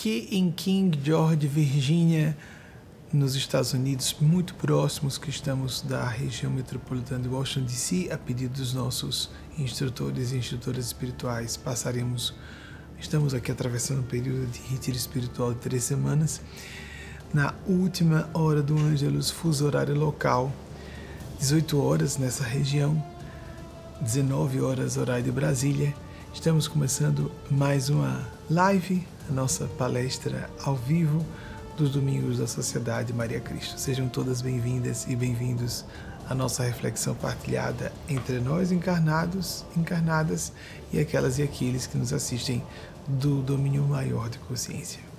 aqui em King George, Virgínia, nos Estados Unidos, muito próximos que estamos da região metropolitana de Washington DC, a pedido dos nossos instrutores e instrutoras espirituais, passaremos, estamos aqui atravessando um período de retiro espiritual de três semanas, na última hora do Ângelus, fuso horário local, 18 horas nessa região, 19 horas horário de Brasília. Estamos começando mais uma live, a nossa palestra ao vivo dos domingos da Sociedade Maria Cristo. Sejam todas bem-vindas e bem-vindos à nossa reflexão partilhada entre nós encarnados, encarnadas e aquelas e aqueles que nos assistem do domínio maior de consciência.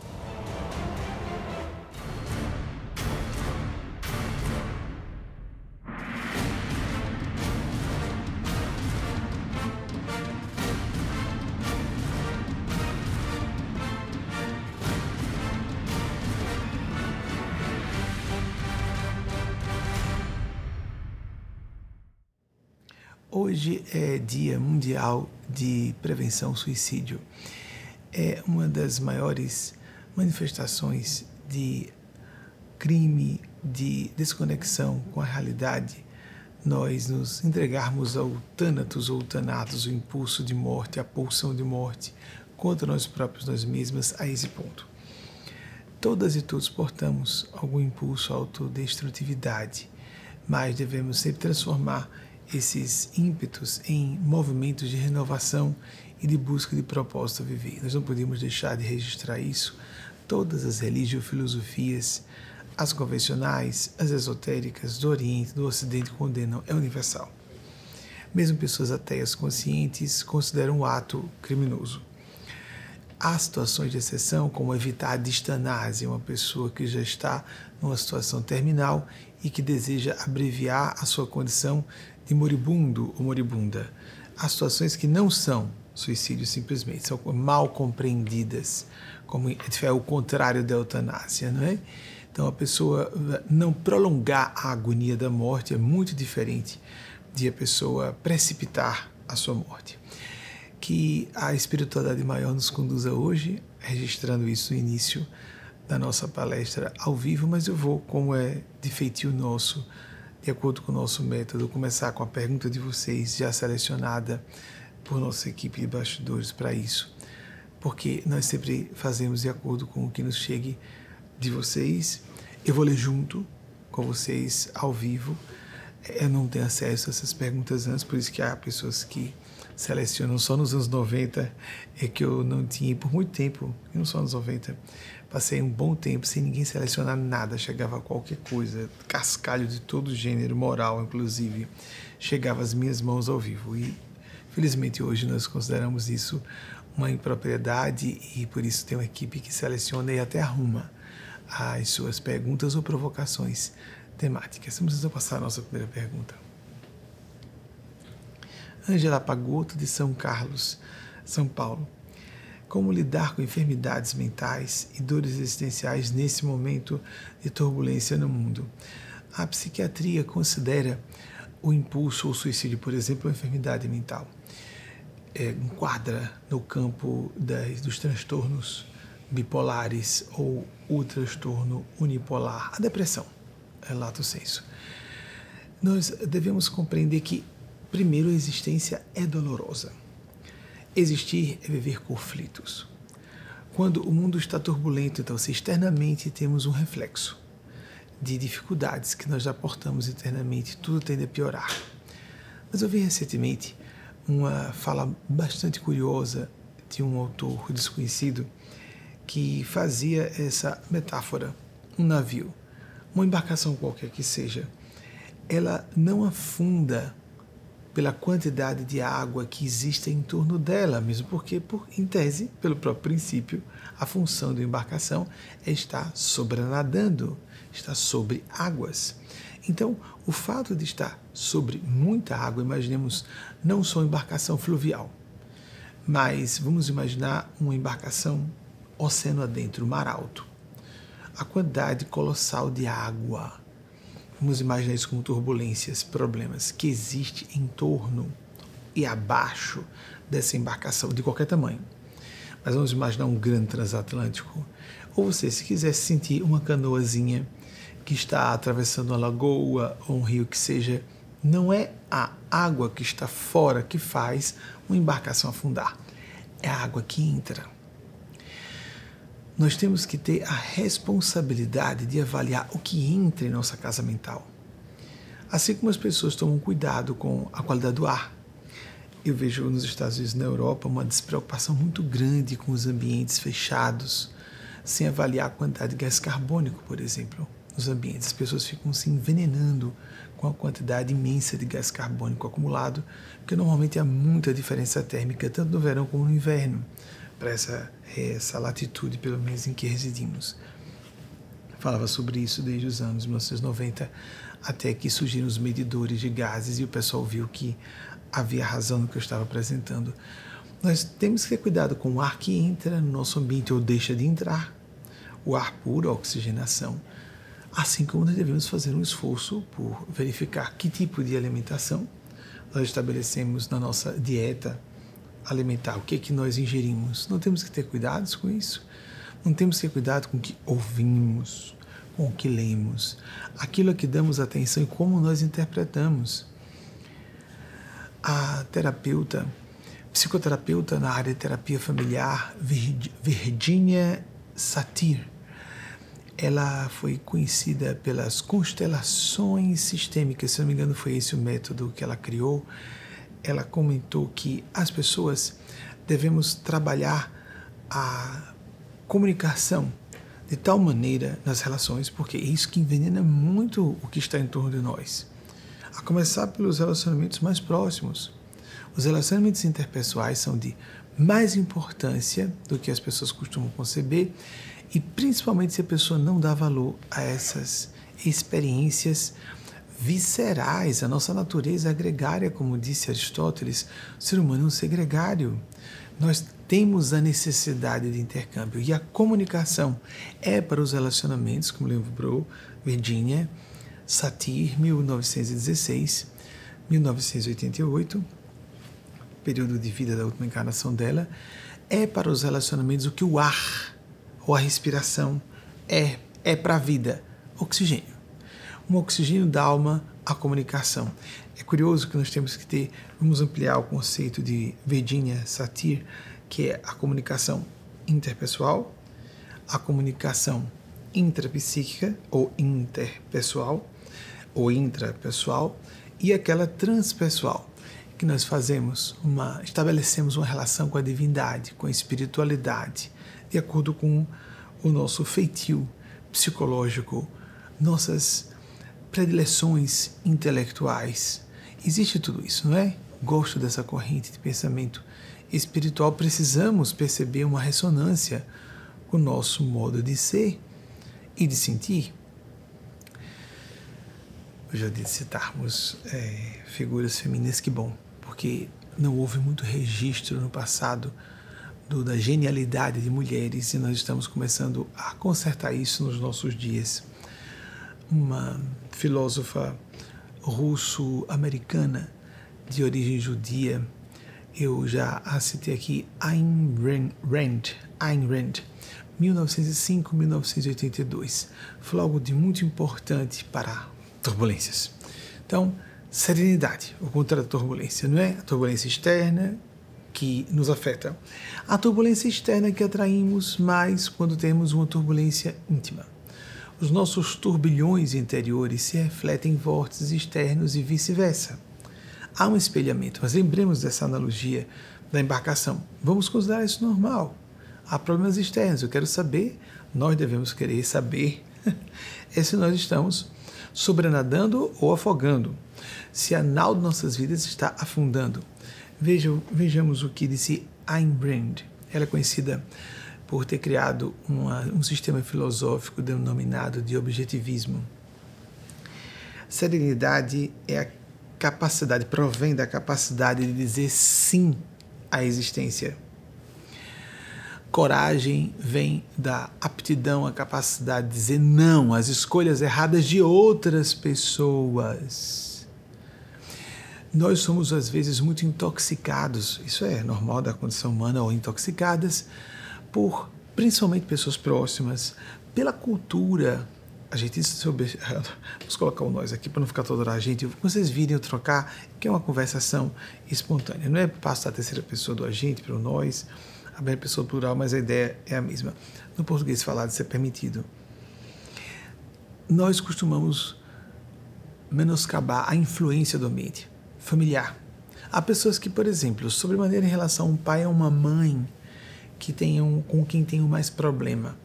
Hoje é Dia Mundial de Prevenção ao Suicídio. É uma das maiores manifestações de crime, de desconexão com a realidade, nós nos entregarmos ao tânatos ou tanatos, o impulso de morte, a pulsão de morte, contra nós próprios, nós mesmas, a esse ponto. Todas e todos portamos algum impulso à autodestrutividade, mas devemos sempre transformar esses ímpetos em movimentos de renovação e de busca de propósito a viver. Nós não podemos deixar de registrar isso. Todas as religiofilosofias, as convencionais, as esotéricas do Oriente, do Ocidente condenam, é universal. Mesmo pessoas ateias conscientes consideram o ato criminoso. Há situações de exceção, como evitar a distanase, uma pessoa que já está numa situação terminal e que deseja abreviar a sua condição de moribundo ou moribunda. Há situações que não são suicídio simplesmente, são mal compreendidas, como é o contrário da eutanásia, não é? Então a pessoa não prolongar a agonia da morte é muito diferente de a pessoa precipitar a sua morte. Que a espiritualidade maior nos conduza hoje, registrando isso no início da nossa palestra ao vivo, mas eu vou, como é de feitio nosso, de acordo com o nosso método, começar com a pergunta de vocês, já selecionada por nossa equipe de bastidores para isso, porque nós sempre fazemos de acordo com o que nos chegue de vocês. Eu vou ler junto com vocês ao vivo. Eu não tenho acesso a essas perguntas antes, por isso que há pessoas que selecionam só nos anos 90, é que eu não tinha por muito tempo, não só nos 90, Passei um bom tempo sem ninguém selecionar nada, chegava qualquer coisa, cascalho de todo gênero, moral inclusive, chegava às minhas mãos ao vivo. E felizmente hoje nós consideramos isso uma impropriedade e por isso tem uma equipe que seleciona e até arruma as suas perguntas ou provocações temáticas. Vamos passar a nossa primeira pergunta. Ângela Pagotto, de São Carlos, São Paulo como lidar com enfermidades mentais e dores existenciais nesse momento de turbulência no mundo. A psiquiatria considera o impulso ou suicídio, por exemplo, uma enfermidade mental. É, enquadra no campo das, dos transtornos bipolares ou o transtorno unipolar, a depressão, é lato senso. Nós devemos compreender que, primeiro, a existência é dolorosa Existir é viver conflitos. Quando o mundo está turbulento, então, se externamente temos um reflexo de dificuldades que nós já portamos internamente, tudo tende a piorar. Mas eu vi recentemente uma fala bastante curiosa de um autor desconhecido que fazia essa metáfora. Um navio, uma embarcação qualquer que seja, ela não afunda pela quantidade de água que existe em torno dela, mesmo porque, por, em tese, pelo próprio princípio, a função da embarcação é estar sobrenadando, estar sobre águas. Então, o fato de estar sobre muita água, imaginemos não só embarcação fluvial, mas vamos imaginar uma embarcação oceano adentro, mar alto. A quantidade colossal de água Vamos imaginar isso como turbulências, problemas que existem em torno e abaixo dessa embarcação de qualquer tamanho. mas vamos imaginar um grande transatlântico. Ou você, se quiser sentir uma canoazinha que está atravessando uma lagoa ou um rio que seja, não é a água que está fora que faz uma embarcação afundar, é a água que entra. Nós temos que ter a responsabilidade de avaliar o que entra em nossa casa mental. Assim como as pessoas tomam cuidado com a qualidade do ar. Eu vejo nos Estados Unidos e na Europa uma despreocupação muito grande com os ambientes fechados, sem avaliar a quantidade de gás carbônico, por exemplo, nos ambientes. As pessoas ficam se envenenando com a quantidade imensa de gás carbônico acumulado, porque normalmente há muita diferença térmica, tanto no verão como no inverno, para essa, essa latitude, pelo menos, em que residimos. Falava sobre isso desde os anos 1990, até que surgiram os medidores de gases e o pessoal viu que havia razão no que eu estava apresentando. Nós temos que ter cuidado com o ar que entra no nosso ambiente ou deixa de entrar, o ar puro, a oxigenação Assim como nós devemos fazer um esforço por verificar que tipo de alimentação nós estabelecemos na nossa dieta alimentar, o que é que nós ingerimos. Não temos que ter cuidados com isso. Não temos que ter cuidado com o que ouvimos, com o que lemos, aquilo a que damos atenção e como nós interpretamos. A terapeuta, psicoterapeuta na área de terapia familiar, Virginia Satir, ela foi conhecida pelas constelações sistêmicas, se não me engano, foi esse o método que ela criou. Ela comentou que as pessoas devemos trabalhar a comunicação de tal maneira nas relações, porque é isso que envenena muito o que está em torno de nós. A começar pelos relacionamentos mais próximos. Os relacionamentos interpessoais são de mais importância do que as pessoas costumam conceber e principalmente se a pessoa não dá valor a essas experiências viscerais, a nossa natureza é gregária, como disse Aristóteles, o ser humano é um ser gregário. Nós temos a necessidade de intercâmbio e a comunicação. É para os relacionamentos, como lembrou Virginia Satir, 1916, 1988, período de vida da última encarnação dela, é para os relacionamentos o que o ar ou a respiração é, é para a vida. Oxigênio. Um oxigênio da alma à comunicação. É curioso que nós temos que ter, vamos ampliar o conceito de Virginia Satir, que é a comunicação interpessoal, a comunicação intrapsíquica ou interpessoal ou intrapessoal e aquela transpessoal que nós fazemos uma estabelecemos uma relação com a divindade, com a espiritualidade, de acordo com o nosso feitio psicológico, nossas predileções intelectuais. Existe tudo isso, não é? Gosto dessa corrente de pensamento espiritual, precisamos perceber uma ressonância com o nosso modo de ser e de sentir. Eu já de citarmos é, figuras femininas, que bom, porque não houve muito registro no passado do, da genialidade de mulheres e nós estamos começando a consertar isso nos nossos dias. Uma filósofa russo-americana de origem judia, eu já a citei aqui, Ayn Rand, Ayn Rand 1905-1982. Foi algo de muito importante para turbulências. Então, serenidade, o contrário da turbulência, não é? A turbulência externa que nos afeta. A turbulência externa que atraímos mais quando temos uma turbulência íntima. Os nossos turbilhões interiores se refletem em vórtices externos e vice-versa. Há um espelhamento, mas lembremos dessa analogia da embarcação. Vamos considerar isso normal. Há problemas externos, eu quero saber, nós devemos querer saber é se nós estamos sobrenadando ou afogando, se a nau de nossas vidas está afundando. Vejam, vejamos o que disse Ayn Rand. Ela é conhecida por ter criado uma, um sistema filosófico denominado de objetivismo. Serenidade é a capacidade, provém da capacidade de dizer sim à existência. Coragem vem da aptidão, a capacidade de dizer não às escolhas erradas de outras pessoas nós somos às vezes muito intoxicados, isso é normal da condição humana, ou intoxicadas por principalmente pessoas próximas, pela cultura. A gente sobre, vamos colocar o nós aqui para não ficar toda a gente. Vocês virem eu trocar, que é uma conversação espontânea. Não é passar a terceira pessoa do agente para o nós, a primeira pessoa plural, mas a ideia é a mesma. No português falado, isso é permitido. Nós costumamos menoscabar a influência do ambiente familiar. Há pessoas que, por exemplo, sobremaneira em relação a um pai ou uma mãe que tenham, com quem tenham mais problema.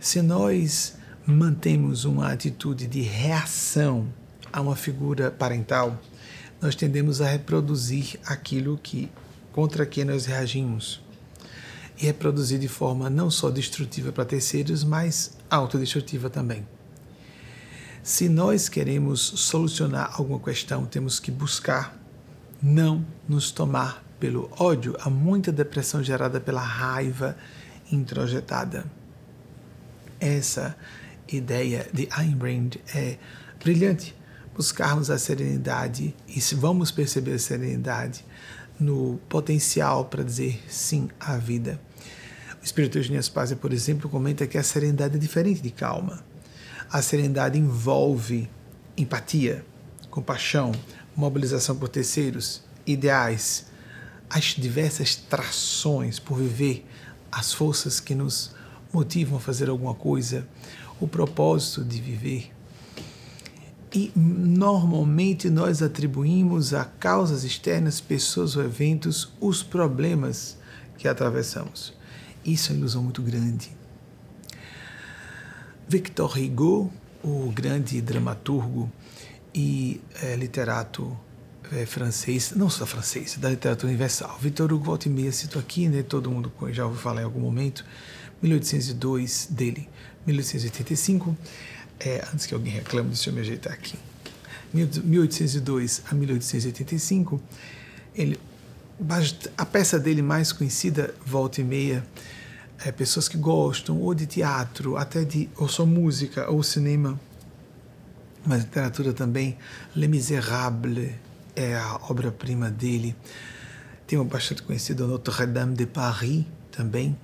Se nós mantemos uma atitude de reação a uma figura parental, nós tendemos a reproduzir aquilo que contra que nós reagimos. E reproduzir de forma não só destrutiva para terceiros, mas autodestrutiva também. Se nós queremos solucionar alguma questão, temos que buscar não nos tomar pelo ódio. Há muita depressão gerada pela raiva introjetada. Essa ideia de Ayn Rand é brilhante. Buscarmos a serenidade e se vamos perceber a serenidade no potencial para dizer sim à vida. O Espírito Eugênio Spazia, por exemplo, comenta que a serenidade é diferente de calma. A serenidade envolve empatia, compaixão, mobilização por terceiros, ideais, as diversas trações por viver, as forças que nos motivam a fazer alguma coisa, o propósito de viver. E normalmente nós atribuímos a causas externas, pessoas ou eventos, os problemas que atravessamos. Isso é uma ilusão muito grande. Victor Hugo, o grande dramaturgo e é, literato é, francês, não só francês, da literatura universal. Victor Hugo, volta e meia, cito aqui, né, todo mundo já ouviu falar em algum momento, 1802 dele, 1885, é, antes que alguém reclame, deixa eu me ajeitar aqui. 1802 a 1885, ele, a peça dele mais conhecida, volta e meia, é, pessoas que gostam ou de teatro, até de ou só música ou cinema, mas literatura também. Les Miserables é a obra-prima dele. Tem uma bastante conhecida Notre-Dame de Paris também.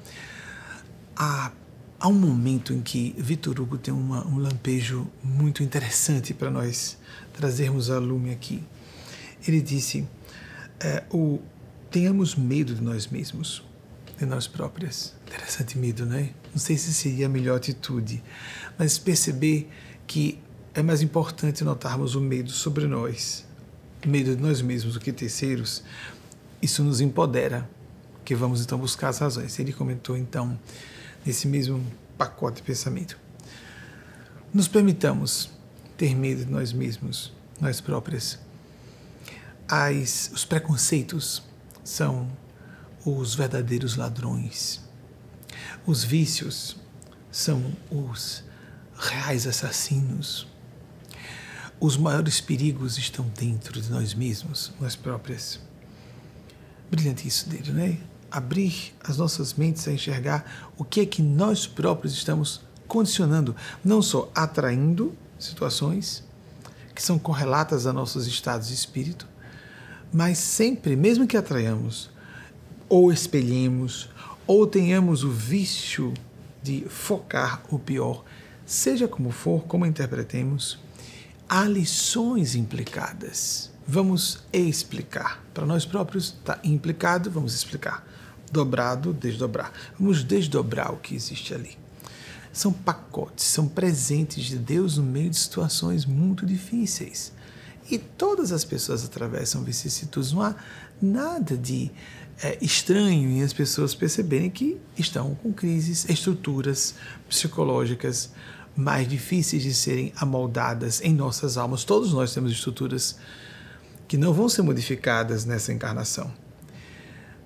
Há, há um momento em que Victor Hugo tem uma, um lampejo muito interessante para nós trazermos a lume aqui. Ele disse: é, o, tenhamos medo de nós mesmos de nós próprias. Interessante medo, né? Não sei se seria a melhor atitude, mas perceber que é mais importante notarmos o medo sobre nós, medo de nós mesmos do que terceiros. Isso nos empodera, que vamos então buscar as razões. Ele comentou então nesse mesmo pacote de pensamento. Nos permitamos ter medo de nós mesmos, nós próprias. As, os preconceitos são os verdadeiros ladrões. Os vícios são os reais assassinos. Os maiores perigos estão dentro de nós mesmos, nós próprias. Brilhante isso dele, né? Abrir as nossas mentes a enxergar o que é que nós próprios estamos condicionando, não só atraindo situações que são correlatas a nossos estados de espírito, mas sempre, mesmo que atraiamos, ou espelhemos, ou tenhamos o vício de focar o pior, seja como for, como interpretemos, há lições implicadas. Vamos explicar. Para nós próprios está implicado, vamos explicar. Dobrado, desdobrar. Vamos desdobrar o que existe ali. São pacotes, são presentes de Deus no meio de situações muito difíceis. E todas as pessoas atravessam vicissitudes. Não há nada de é, estranho em as pessoas perceberem que estão com crises, estruturas psicológicas mais difíceis de serem amoldadas em nossas almas. Todos nós temos estruturas que não vão ser modificadas nessa encarnação.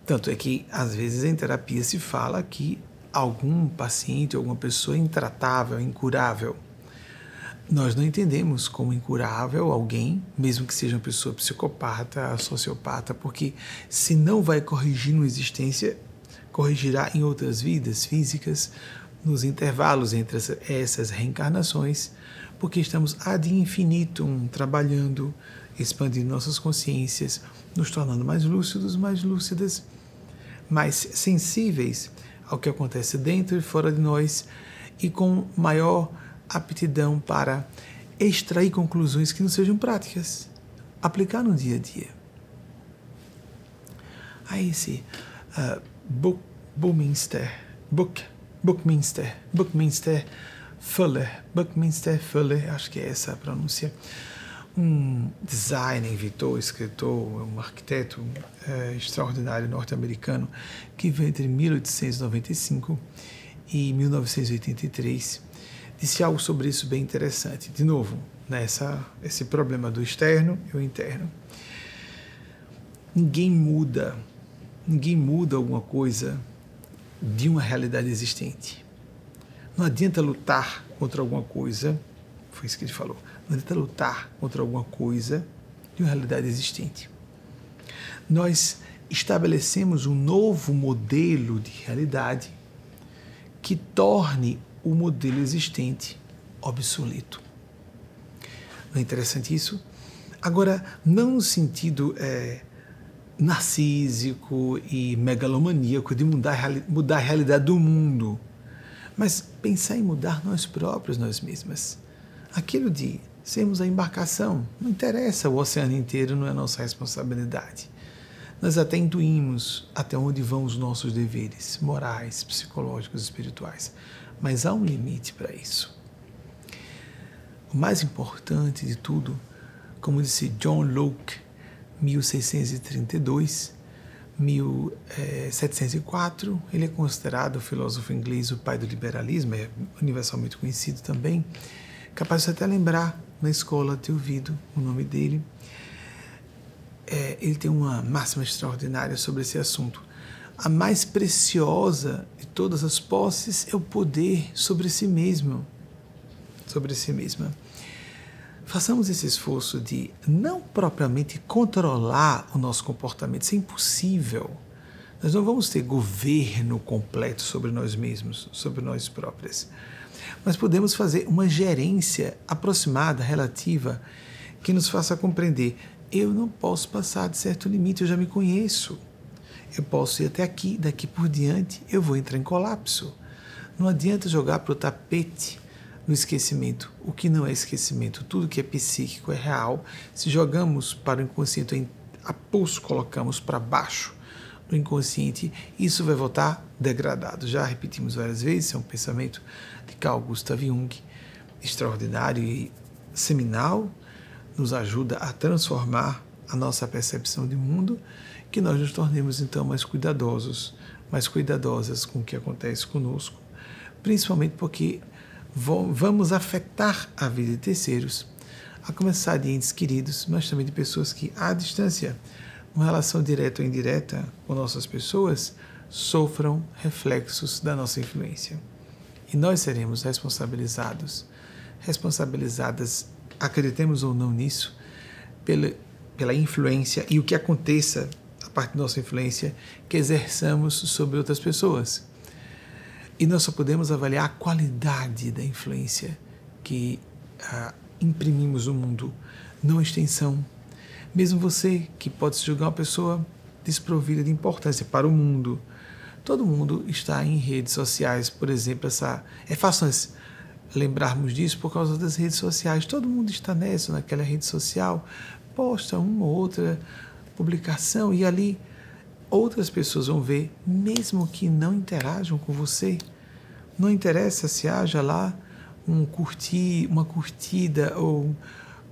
Tanto é que, às vezes, em terapia se fala que algum paciente, alguma pessoa intratável, incurável nós não entendemos como incurável alguém, mesmo que seja uma pessoa psicopata, sociopata, porque se não vai corrigir numa existência, corrigirá em outras vidas físicas, nos intervalos entre essas reencarnações, porque estamos ad infinitum trabalhando expandindo nossas consciências, nos tornando mais lúcidos, mais lúcidas, mais sensíveis ao que acontece dentro e fora de nós e com maior aptidão para extrair conclusões que não sejam práticas, aplicar no dia a dia. A esse uh, Buckminster, Book, Buckminster, Buckminster Fuller, Buckminster Fuller, acho que é essa a pronúncia, um designer, inventor, escritor, um arquiteto é, extraordinário norte-americano que veio entre 1895 e 1983 disse algo sobre isso bem interessante. De novo, nessa esse problema do externo e o interno. Ninguém muda, ninguém muda alguma coisa de uma realidade existente. Não adianta lutar contra alguma coisa, foi isso que ele falou. Não adianta lutar contra alguma coisa de uma realidade existente. Nós estabelecemos um novo modelo de realidade que torne o modelo existente obsoleto. Não é interessante isso? Agora, não no sentido é, narcísico e megalomaníaco de mudar, mudar a realidade do mundo, mas pensar em mudar nós próprios, nós mesmas. Aquilo de sermos a embarcação, não interessa, o oceano inteiro não é nossa responsabilidade. Nós até intuímos até onde vão os nossos deveres morais, psicológicos, espirituais mas há um limite para isso. O mais importante de tudo, como disse John Locke, 1632, 1704, ele é considerado o filósofo inglês o pai do liberalismo, é universalmente conhecido também, capaz de até lembrar na escola ter ouvido o nome dele. É, ele tem uma máxima extraordinária sobre esse assunto a mais preciosa de todas as posses é o poder sobre si mesmo, sobre si mesma. Façamos esse esforço de não propriamente controlar o nosso comportamento, isso é impossível. Nós não vamos ter governo completo sobre nós mesmos, sobre nós próprios. Mas podemos fazer uma gerência aproximada, relativa, que nos faça compreender: eu não posso passar de certo limite, eu já me conheço eu posso ir até aqui, daqui por diante eu vou entrar em colapso. Não adianta jogar para o tapete no esquecimento. O que não é esquecimento, tudo que é psíquico é real. Se jogamos para o inconsciente, a pulso colocamos para baixo do inconsciente, isso vai voltar degradado. Já repetimos várias vezes, é um pensamento de Carl Gustav Jung, extraordinário e seminal, nos ajuda a transformar a nossa percepção de mundo que nós nos tornemos então mais cuidadosos, mais cuidadosas com o que acontece conosco, principalmente porque vamos afetar a vida de terceiros, a começar de entes queridos, mas também de pessoas que, à distância, uma relação direta ou indireta com nossas pessoas, sofram reflexos da nossa influência. E nós seremos responsabilizados, responsabilizadas, acreditemos ou não nisso, pela, pela influência e o que aconteça parte da nossa influência que exerçamos sobre outras pessoas. E nós só podemos avaliar a qualidade da influência que ah, imprimimos no mundo, não a extensão. Mesmo você, que pode se julgar uma pessoa desprovida de importância para o mundo, todo mundo está em redes sociais, por exemplo, essa é fácil lembrarmos disso por causa das redes sociais. Todo mundo está nessa, naquela rede social, posta uma ou outra publicação e ali outras pessoas vão ver, mesmo que não interajam com você. Não interessa se haja lá um curtir, uma curtida ou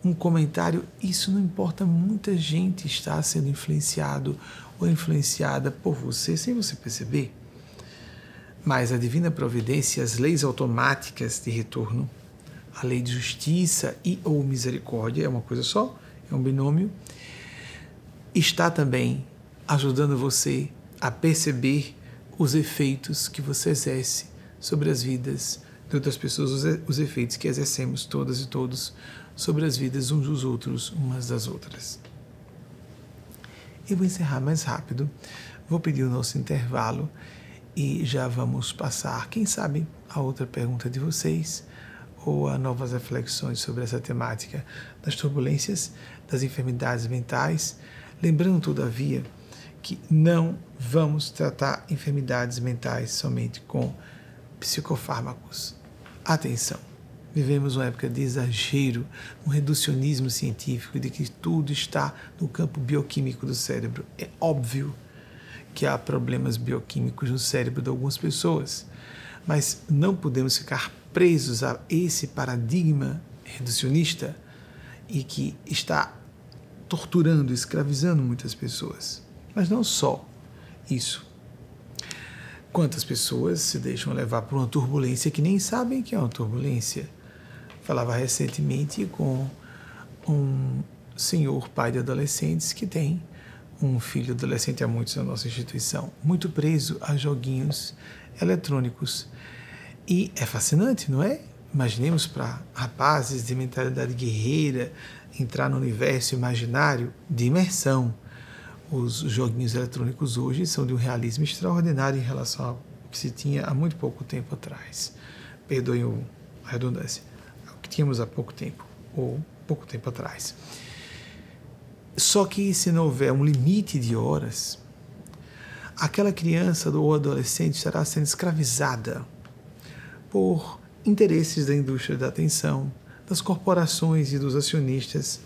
um comentário, isso não importa. Muita gente está sendo influenciado ou influenciada por você sem você perceber. Mas a divina providência, as leis automáticas de retorno, a lei de justiça e ou misericórdia é uma coisa só, é um binômio está também ajudando você a perceber os efeitos que você exerce sobre as vidas de outras pessoas, os efeitos que exercemos todas e todos sobre as vidas uns dos outros, umas das outras. Eu vou encerrar mais rápido, vou pedir o nosso intervalo e já vamos passar, quem sabe, a outra pergunta de vocês ou a novas reflexões sobre essa temática das turbulências, das enfermidades mentais, lembrando, todavia, que não vamos tratar enfermidades mentais somente com psicofármacos. Atenção! Vivemos uma época de exagero, um reducionismo científico de que tudo está no campo bioquímico do cérebro. É óbvio que há problemas bioquímicos no cérebro de algumas pessoas, mas não podemos ficar presos a esse paradigma reducionista e que está torturando, escravizando muitas pessoas. Mas não só isso. Quantas pessoas se deixam levar por uma turbulência que nem sabem que é uma turbulência? Falava recentemente com um senhor pai de adolescentes que tem um filho adolescente há muitos na nossa instituição, muito preso a joguinhos eletrônicos. E é fascinante, não é? Imaginemos para rapazes de mentalidade guerreira entrar no universo imaginário de imersão. Os joguinhos eletrônicos hoje são de um realismo extraordinário em relação ao que se tinha há muito pouco tempo atrás. Perdoem a redundância que tínhamos há pouco tempo, ou pouco tempo atrás. Só que se não houver um limite de horas, aquela criança ou adolescente estará sendo escravizada por interesses da indústria da atenção, das corporações e dos acionistas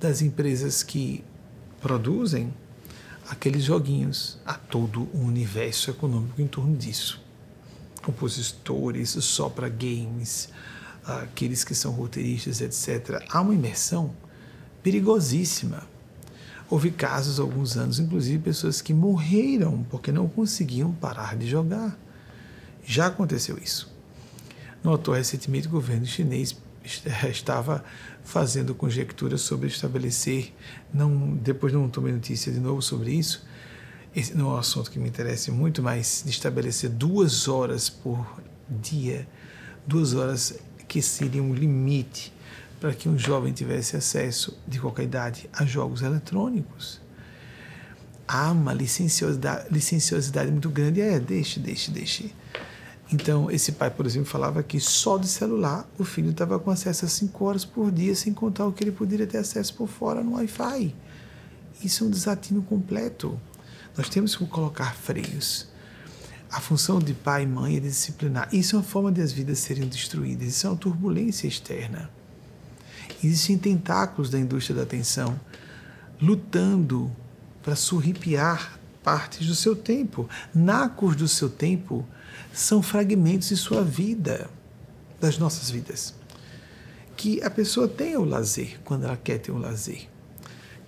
das empresas que produzem aqueles joguinhos a todo o universo econômico em torno disso. Compositores só para games, aqueles que são roteiristas, etc., há uma imersão perigosíssima. Houve casos, alguns anos, inclusive, pessoas que morreram porque não conseguiam parar de jogar. Já aconteceu isso. Notou recentemente o governo chinês estava fazendo conjecturas sobre estabelecer, não, depois não tomei notícia de novo sobre isso, esse não é um assunto que me interessa muito, mas de estabelecer duas horas por dia, duas horas que seria um limite para que um jovem tivesse acesso, de qualquer idade, a jogos eletrônicos. Há uma licenciosidade, licenciosidade muito grande. É, deixe, deixe, deixe. Então, esse pai, por exemplo, falava que só de celular o filho estava com acesso a 5 horas por dia, sem contar o que ele poderia ter acesso por fora no Wi-Fi. Isso é um desatino completo. Nós temos que colocar freios. A função de pai e mãe é disciplinar. Isso é uma forma de as vidas serem destruídas. Isso é uma turbulência externa. Existem tentáculos da indústria da atenção lutando para surripiar partes do seu tempo. Nacos do seu tempo são fragmentos de sua vida, das nossas vidas. Que a pessoa tenha o lazer quando ela quer ter o lazer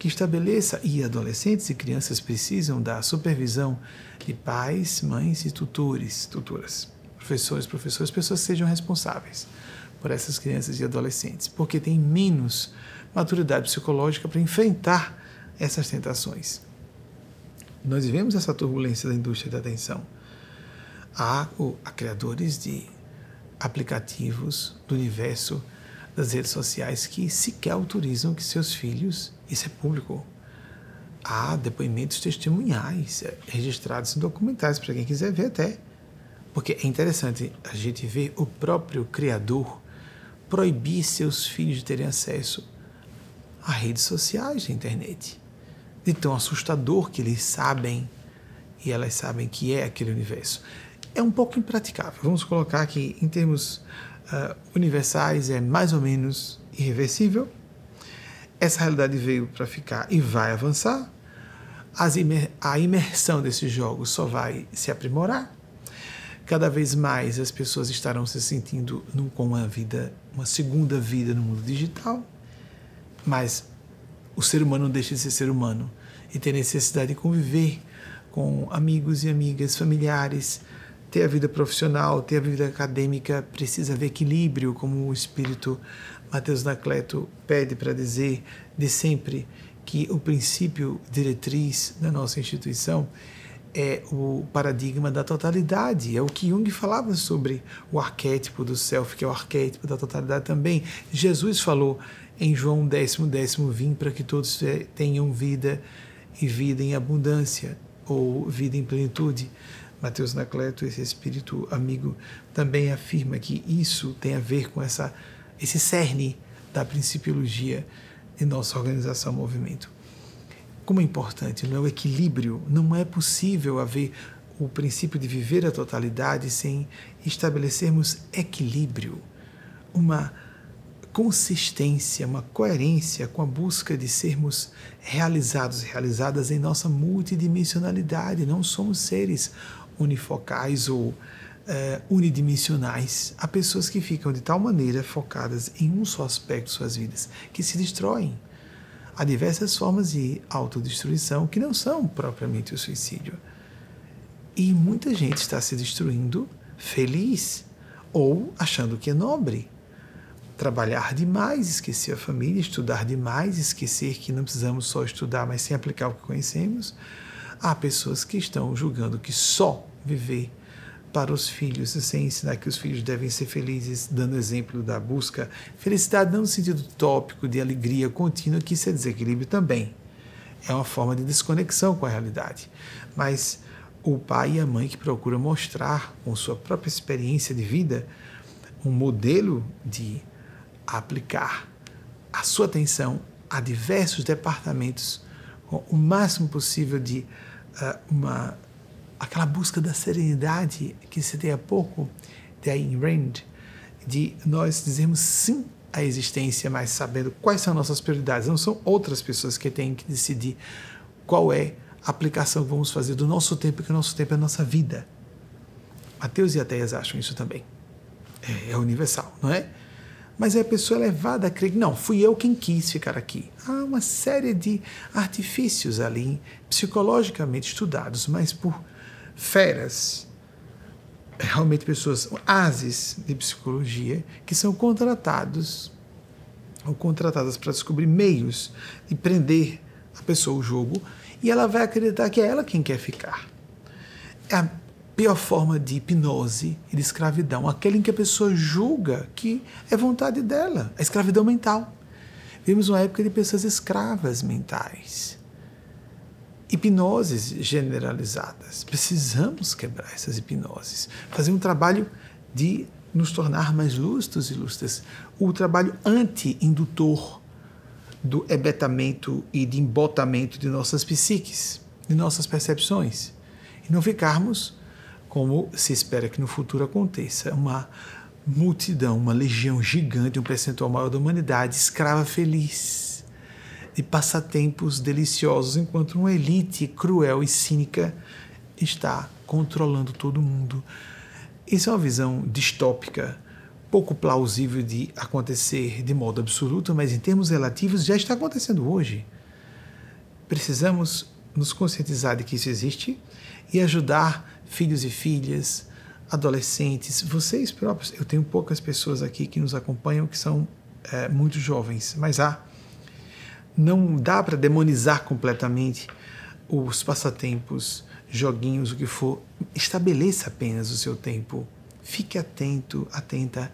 que estabeleça, e adolescentes e crianças precisam da supervisão de pais, mães e tutores, tutoras, professores, professores, pessoas que sejam responsáveis por essas crianças e adolescentes, porque têm menos maturidade psicológica para enfrentar essas tentações. Nós vivemos essa turbulência da indústria da atenção. Há, há criadores de aplicativos do universo das redes sociais que sequer autorizam que seus filhos, isso é público, há depoimentos testemunhais é, registrados em documentais para quem quiser ver até. Porque é interessante a gente ver o próprio criador proibir seus filhos de terem acesso a redes sociais da internet. De tão assustador que eles sabem e elas sabem que é aquele universo. É um pouco impraticável. Vamos colocar aqui em termos uh, universais é mais ou menos irreversível. Essa realidade veio para ficar e vai avançar. Imer a imersão desses jogos só vai se aprimorar. Cada vez mais as pessoas estarão se sentindo num, com uma vida, uma segunda vida no mundo digital. Mas o ser humano deixa de ser ser humano e ter necessidade de conviver com amigos e amigas, familiares, ter a vida profissional, ter a vida acadêmica, precisa haver equilíbrio, como o espírito Mateus Nacleto pede para dizer de sempre que o princípio diretriz da nossa instituição é o paradigma da totalidade. É o que Jung falava sobre o arquétipo do self, que é o arquétipo da totalidade também. Jesus falou em João décimo, décimo, vim para que todos tenham vida e vida em abundância, ou vida em plenitude Mateus Nacleto, esse espírito amigo, também afirma que isso tem a ver com essa, esse cerne da principiologia de nossa organização movimento. Como é importante, não é o equilíbrio, não é possível haver o princípio de viver a totalidade sem estabelecermos equilíbrio, uma consistência, uma coerência com a busca de sermos realizados, realizadas em nossa multidimensionalidade. Não somos seres unifocais ou é, unidimensionais. Há pessoas que ficam de tal maneira focadas em um só aspecto de suas vidas que se destroem. Há diversas formas de autodestruição que não são propriamente o suicídio. E muita gente está se destruindo feliz ou achando que é nobre trabalhar demais, esquecer a família, estudar demais, esquecer que não precisamos só estudar, mas sem aplicar o que conhecemos. Há pessoas que estão julgando que só viver para os filhos, sem ensinar que os filhos devem ser felizes, dando exemplo da busca. Felicidade não no sentido tópico de alegria contínua, que isso é desequilíbrio também. É uma forma de desconexão com a realidade. Mas o pai e a mãe que procuram mostrar, com sua própria experiência de vida, um modelo de aplicar a sua atenção a diversos departamentos o máximo possível de uh, uma aquela busca da serenidade que tem há pouco de Ayn Rand, de nós dizermos sim à existência, mas sabendo quais são nossas prioridades. Não são outras pessoas que têm que decidir qual é a aplicação que vamos fazer do nosso tempo, que o nosso tempo é a nossa vida. Ateus e ateias acham isso também. É, é universal, não é? Mas é a pessoa levada a crer não, fui eu quem quis ficar aqui. Há uma série de artifícios ali, psicologicamente estudados, mas por feras, realmente pessoas, ases de psicologia, que são contratados ou contratadas para descobrir meios de prender a pessoa o jogo e ela vai acreditar que é ela quem quer ficar. É a pior forma de hipnose e de escravidão, aquela em que a pessoa julga que é vontade dela, a escravidão mental. Vimos uma época de pessoas escravas mentais. Hipnoses generalizadas. Precisamos quebrar essas hipnoses, fazer um trabalho de nos tornar mais lustros e lustras. O trabalho anti-indutor do ebetamento e de embotamento de nossas psiques, de nossas percepções. E não ficarmos como se espera que no futuro aconteça, uma multidão, uma legião gigante, um percentual maior da humanidade escrava feliz, de passatempos deliciosos, enquanto uma elite cruel e cínica está controlando todo mundo. Isso é uma visão distópica, pouco plausível de acontecer de modo absoluto, mas em termos relativos já está acontecendo hoje. Precisamos nos conscientizar de que isso existe e ajudar filhos e filhas, adolescentes, vocês próprios. Eu tenho poucas pessoas aqui que nos acompanham que são é, muito jovens, mas há. Não dá para demonizar completamente os passatempos, joguinhos, o que for. Estabeleça apenas o seu tempo. Fique atento, atenta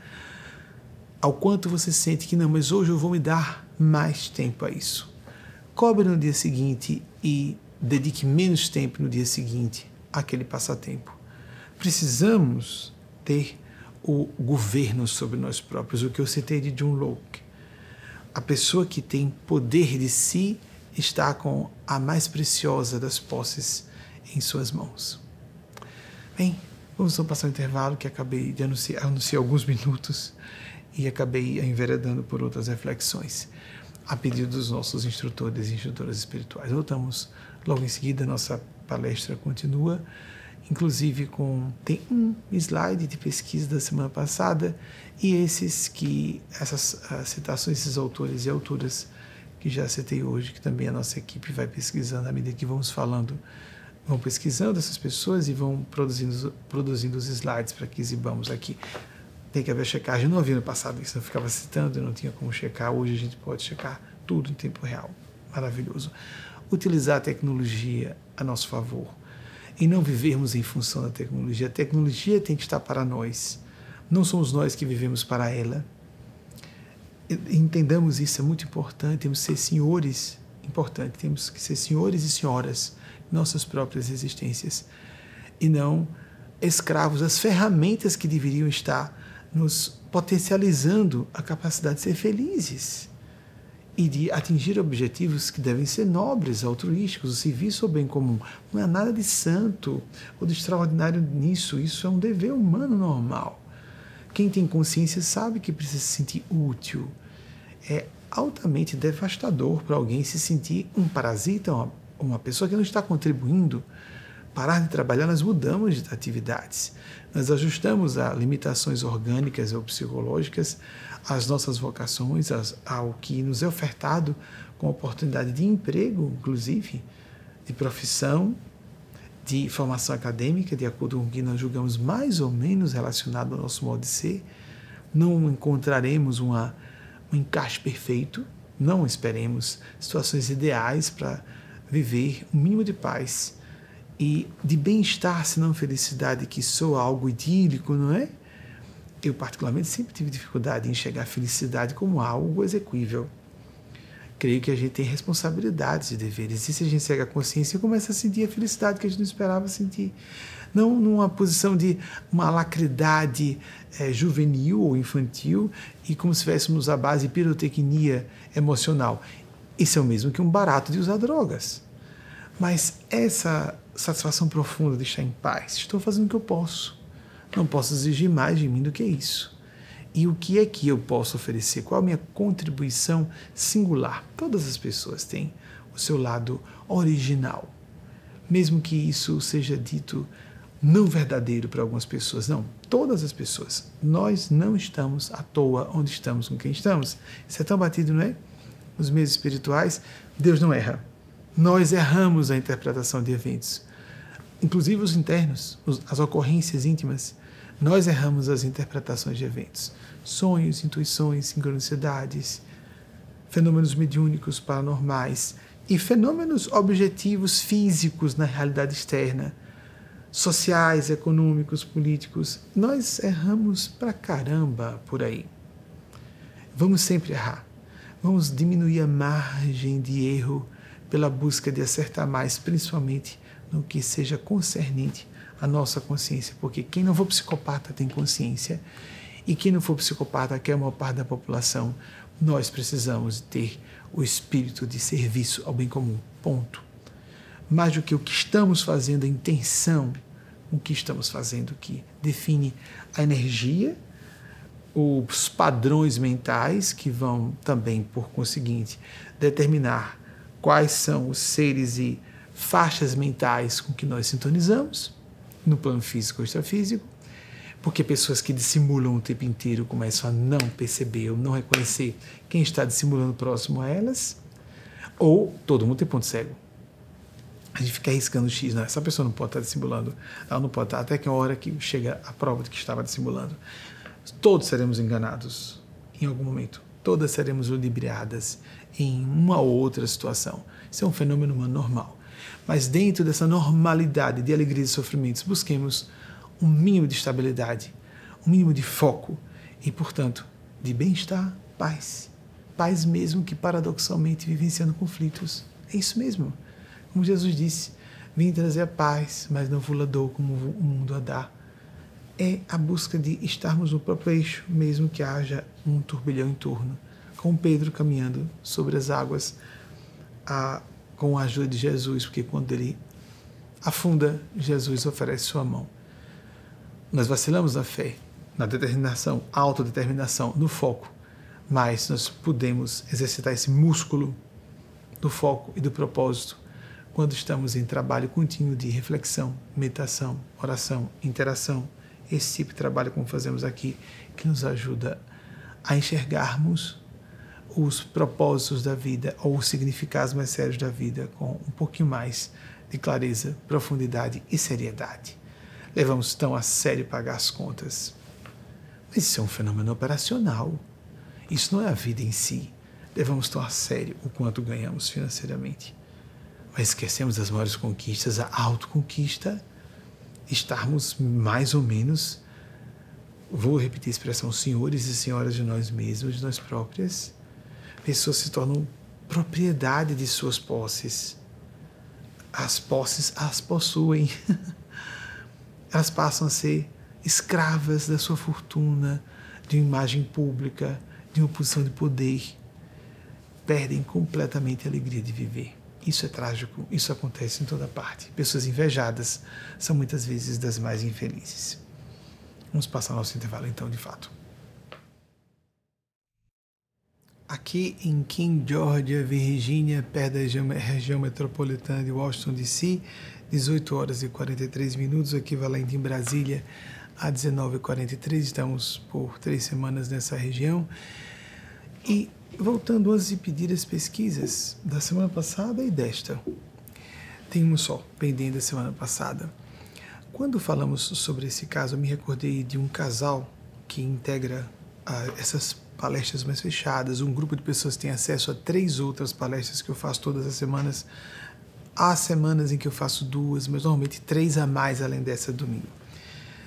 ao quanto você sente que não, mas hoje eu vou me dar mais tempo a isso. Cobre no dia seguinte e dedique menos tempo no dia seguinte aquele passatempo. Precisamos ter o governo sobre nós próprios, o que eu citei de John Locke. A pessoa que tem poder de si está com a mais preciosa das posses em suas mãos. Bem, vamos então passar o intervalo que acabei de anunciar, anunciar alguns minutos e acabei enveredando por outras reflexões a pedido dos nossos instrutores e instrutoras espirituais. Voltamos logo em seguida, nossa palestra continua, inclusive com tem um slide de pesquisa da semana passada e esses que essas citações esses autores e autoras que já citei hoje, que também a nossa equipe vai pesquisando à medida que vamos falando, vão pesquisando essas pessoas e vão produzindo produzindo os slides para que exibamos aqui. Tem que haver checagem. Eu não havia no passado isso, eu ficava citando, eu não tinha como checar. Hoje a gente pode checar tudo em tempo real. Maravilhoso. Utilizar a tecnologia a nosso favor e não vivermos em função da tecnologia. A tecnologia tem que estar para nós, não somos nós que vivemos para ela. Entendamos isso, é muito importante. Temos que ser senhores, importante, temos que ser senhores e senhoras nossas próprias existências. e não escravos das ferramentas que deveriam estar nos potencializando a capacidade de ser felizes e de atingir objetivos que devem ser nobres, altruísticos, o serviço ao bem comum. Não há nada de santo ou de extraordinário nisso, isso é um dever humano normal. Quem tem consciência sabe que precisa se sentir útil. É altamente devastador para alguém se sentir um parasita, uma, uma pessoa que não está contribuindo. Parar de trabalhar, nós mudamos de atividades. Nós ajustamos a limitações orgânicas ou psicológicas às nossas vocações, ao que nos é ofertado com oportunidade de emprego, inclusive, de profissão, de formação acadêmica, de acordo com o que nós julgamos mais ou menos relacionado ao nosso modo de ser. Não encontraremos uma, um encaixe perfeito, não esperemos situações ideais para viver um mínimo de paz e de bem-estar, se não felicidade, que soa algo idílico, não é? Eu, particularmente, sempre tive dificuldade em enxergar a felicidade como algo execuível. Creio que a gente tem responsabilidades e deveres. E se a gente segue a consciência, começa a sentir a felicidade que a gente não esperava sentir. Não numa posição de uma alacridade é, juvenil ou infantil e como se estivéssemos à base de pirotecnia emocional. Isso é o mesmo que um barato de usar drogas. Mas essa satisfação profunda de estar em paz, estou fazendo o que eu posso não posso exigir mais de mim do que isso. E o que é que eu posso oferecer? Qual a minha contribuição singular? Todas as pessoas têm o seu lado original. Mesmo que isso seja dito não verdadeiro para algumas pessoas. Não, todas as pessoas. Nós não estamos à toa onde estamos, com quem estamos. Isso é tão batido, não é? Nos meios espirituais, Deus não erra. Nós erramos a interpretação de eventos, inclusive os internos, as ocorrências íntimas. Nós erramos as interpretações de eventos, sonhos, intuições, sincronicidades, fenômenos mediúnicos paranormais e fenômenos objetivos físicos na realidade externa, sociais, econômicos, políticos. Nós erramos pra caramba por aí. Vamos sempre errar. Vamos diminuir a margem de erro pela busca de acertar mais, principalmente no que seja concernente a nossa consciência, porque quem não for psicopata tem consciência e quem não for psicopata, que é a maior parte da população, nós precisamos ter o espírito de serviço ao bem comum. Ponto. Mais do que o que estamos fazendo, a intenção, o que estamos fazendo que define a energia, os padrões mentais que vão também, por conseguinte, determinar quais são os seres e faixas mentais com que nós sintonizamos no plano físico ou extrafísico, porque pessoas que dissimulam o tempo inteiro começam a não perceber ou não reconhecer quem está dissimulando próximo a elas, ou todo mundo tem ponto cego. A gente fica arriscando o X, não, essa pessoa não pode estar dissimulando, ela não pode estar, até que a hora que chega a prova de que estava dissimulando. Todos seremos enganados em algum momento, todas seremos ludibriadas em uma ou outra situação. Isso é um fenômeno humano normal. Mas dentro dessa normalidade de alegrias e sofrimentos, busquemos um mínimo de estabilidade, um mínimo de foco e, portanto, de bem-estar, paz. Paz mesmo que paradoxalmente vivenciando conflitos. É isso mesmo. Como Jesus disse, vim trazer a paz, mas não vou dou como o mundo a dá. É a busca de estarmos no próprio eixo, mesmo que haja um turbilhão em torno. Com Pedro caminhando sobre as águas, a com a ajuda de Jesus, porque quando ele afunda, Jesus oferece sua mão. Nós vacilamos na fé, na determinação, autodeterminação, no foco, mas nós podemos exercitar esse músculo do foco e do propósito quando estamos em trabalho contínuo de reflexão, meditação, oração, interação, esse tipo de trabalho como fazemos aqui, que nos ajuda a enxergarmos os propósitos da vida ou os significados mais sérios da vida com um pouquinho mais de clareza, profundidade e seriedade. Levamos tão a sério pagar as contas. Mas isso é um fenômeno operacional. Isso não é a vida em si. Levamos tão a sério o quanto ganhamos financeiramente. Mas esquecemos das maiores conquistas, a autoconquista, estarmos mais ou menos, vou repetir a expressão, senhores e senhoras de nós mesmos, de nós próprias, pessoas se tornam propriedade de suas posses. As posses as possuem. elas passam a ser escravas da sua fortuna, de uma imagem pública, de uma posição de poder. Perdem completamente a alegria de viver. Isso é trágico, isso acontece em toda parte. Pessoas invejadas são muitas vezes das mais infelizes. Vamos passar nosso intervalo então, de fato. Aqui em King Georgia, Virgínia, perto da região metropolitana de Washington DC, 18 horas e 43 minutos, equivalente em Brasília a 19h43. Estamos por três semanas nessa região. E voltando antes de pedir as pesquisas da semana passada e desta, tem um só pendente da semana passada. Quando falamos sobre esse caso, eu me recordei de um casal que integra ah, essas palestras mais fechadas. Um grupo de pessoas tem acesso a três outras palestras que eu faço todas as semanas. Há semanas em que eu faço duas, mas normalmente três a mais além dessa domingo.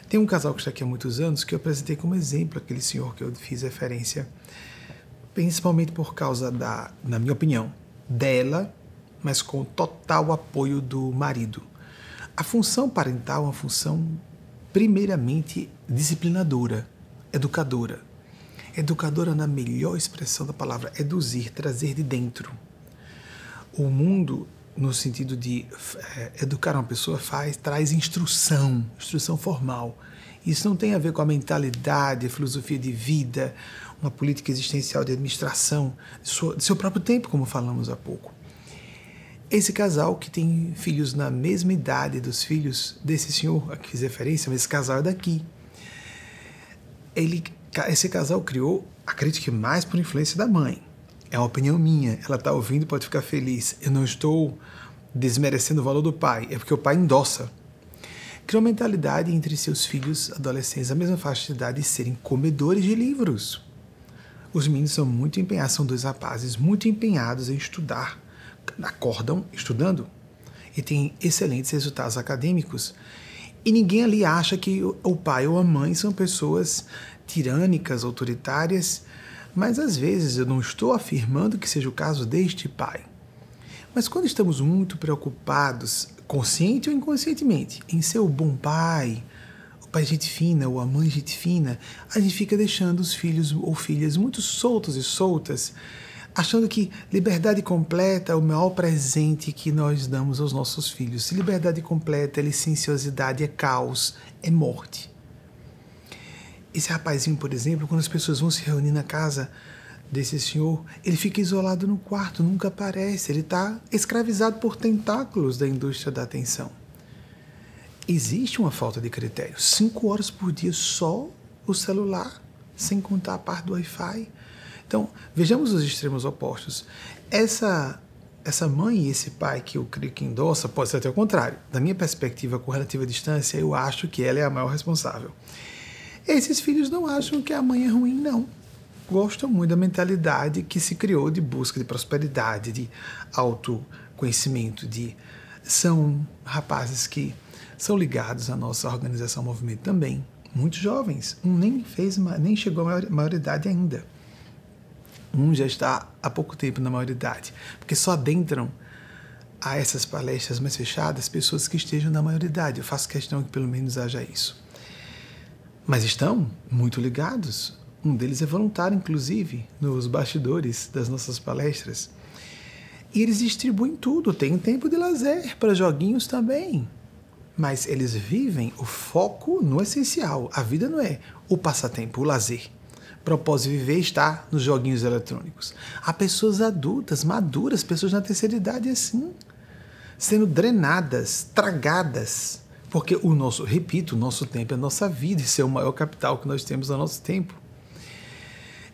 Tem um casal que está aqui há muitos anos que eu apresentei como exemplo, aquele senhor que eu fiz referência, principalmente por causa da, na minha opinião, dela, mas com total apoio do marido. A função parental é uma função primeiramente disciplinadora, educadora. Educadora na melhor expressão da palavra, eduzir, trazer de dentro. O mundo, no sentido de é, educar uma pessoa, faz, traz instrução, instrução formal. Isso não tem a ver com a mentalidade, a filosofia de vida, uma política existencial de administração de, de seu próprio tempo, como falamos há pouco. Esse casal que tem filhos na mesma idade dos filhos desse senhor a que fiz referência, mas esse casal é daqui. Ele, esse casal criou, acredito que mais por influência da mãe. É uma opinião minha. Ela está ouvindo, pode ficar feliz. Eu não estou desmerecendo o valor do pai, é porque o pai endossa. Criou uma mentalidade entre seus filhos adolescentes, a mesma faixa de idade, de serem comedores de livros. Os meninos são muito empenhados, são dois rapazes muito empenhados em estudar acordam estudando e têm excelentes resultados acadêmicos. E ninguém ali acha que o pai ou a mãe são pessoas tirânicas, autoritárias, mas às vezes eu não estou afirmando que seja o caso deste pai. Mas quando estamos muito preocupados, consciente ou inconscientemente, em ser o bom pai, o pai gente fina ou a mãe gente fina, a gente fica deixando os filhos ou filhas muito soltos e soltas achando que liberdade completa é o maior presente que nós damos aos nossos filhos. Liberdade completa é licenciosidade, é caos, é morte. Esse rapazinho, por exemplo, quando as pessoas vão se reunir na casa desse senhor, ele fica isolado no quarto, nunca aparece, ele está escravizado por tentáculos da indústria da atenção. Existe uma falta de critério. Cinco horas por dia só o celular, sem contar a parte do Wi-Fi então, vejamos os extremos opostos. Essa essa mãe e esse pai que eu creio que endossa pode ser até o contrário. Da minha perspectiva, com relativa distância, eu acho que ela é a maior responsável. Esses filhos não acham que a mãe é ruim, não. Gostam muito da mentalidade que se criou de busca de prosperidade, de autoconhecimento, de são rapazes que são ligados à nossa organização Movimento também, muito jovens. Um nem fez, nem chegou à maioridade ainda. Um já está há pouco tempo na maioridade, porque só adentram a essas palestras mais fechadas pessoas que estejam na maioridade. Eu faço questão que pelo menos haja isso. Mas estão muito ligados. Um deles é voluntário, inclusive, nos bastidores das nossas palestras. E eles distribuem tudo, tem tempo de lazer para joguinhos também. Mas eles vivem o foco no essencial. A vida não é o passatempo, o lazer propósito viver está nos joguinhos eletrônicos. Há pessoas adultas, maduras, pessoas na terceira idade assim, sendo drenadas, tragadas, porque o nosso, repito, o nosso tempo é a nossa vida, isso é o maior capital que nós temos no nosso tempo.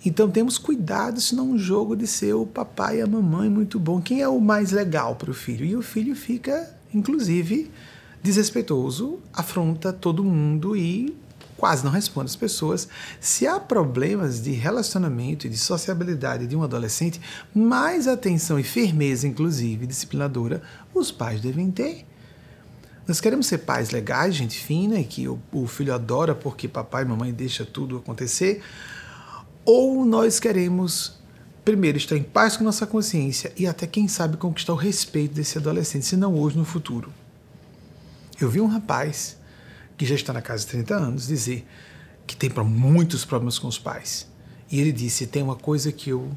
Então temos cuidado, senão um jogo de ser o papai e a mamãe muito bom. Quem é o mais legal para o filho? E o filho fica, inclusive, desrespeitoso, afronta todo mundo e quase não responde às pessoas. Se há problemas de relacionamento e de sociabilidade de um adolescente, mais atenção e firmeza, inclusive disciplinadora, os pais devem ter. Nós queremos ser pais legais, gente fina e que o, o filho adora porque papai e mamãe deixa tudo acontecer, ou nós queremos primeiro estar em paz com nossa consciência e até quem sabe conquistar o respeito desse adolescente, se não hoje no futuro. Eu vi um rapaz que já está na casa de 30 anos, dizer que tem muitos problemas com os pais. E ele disse: tem uma coisa que eu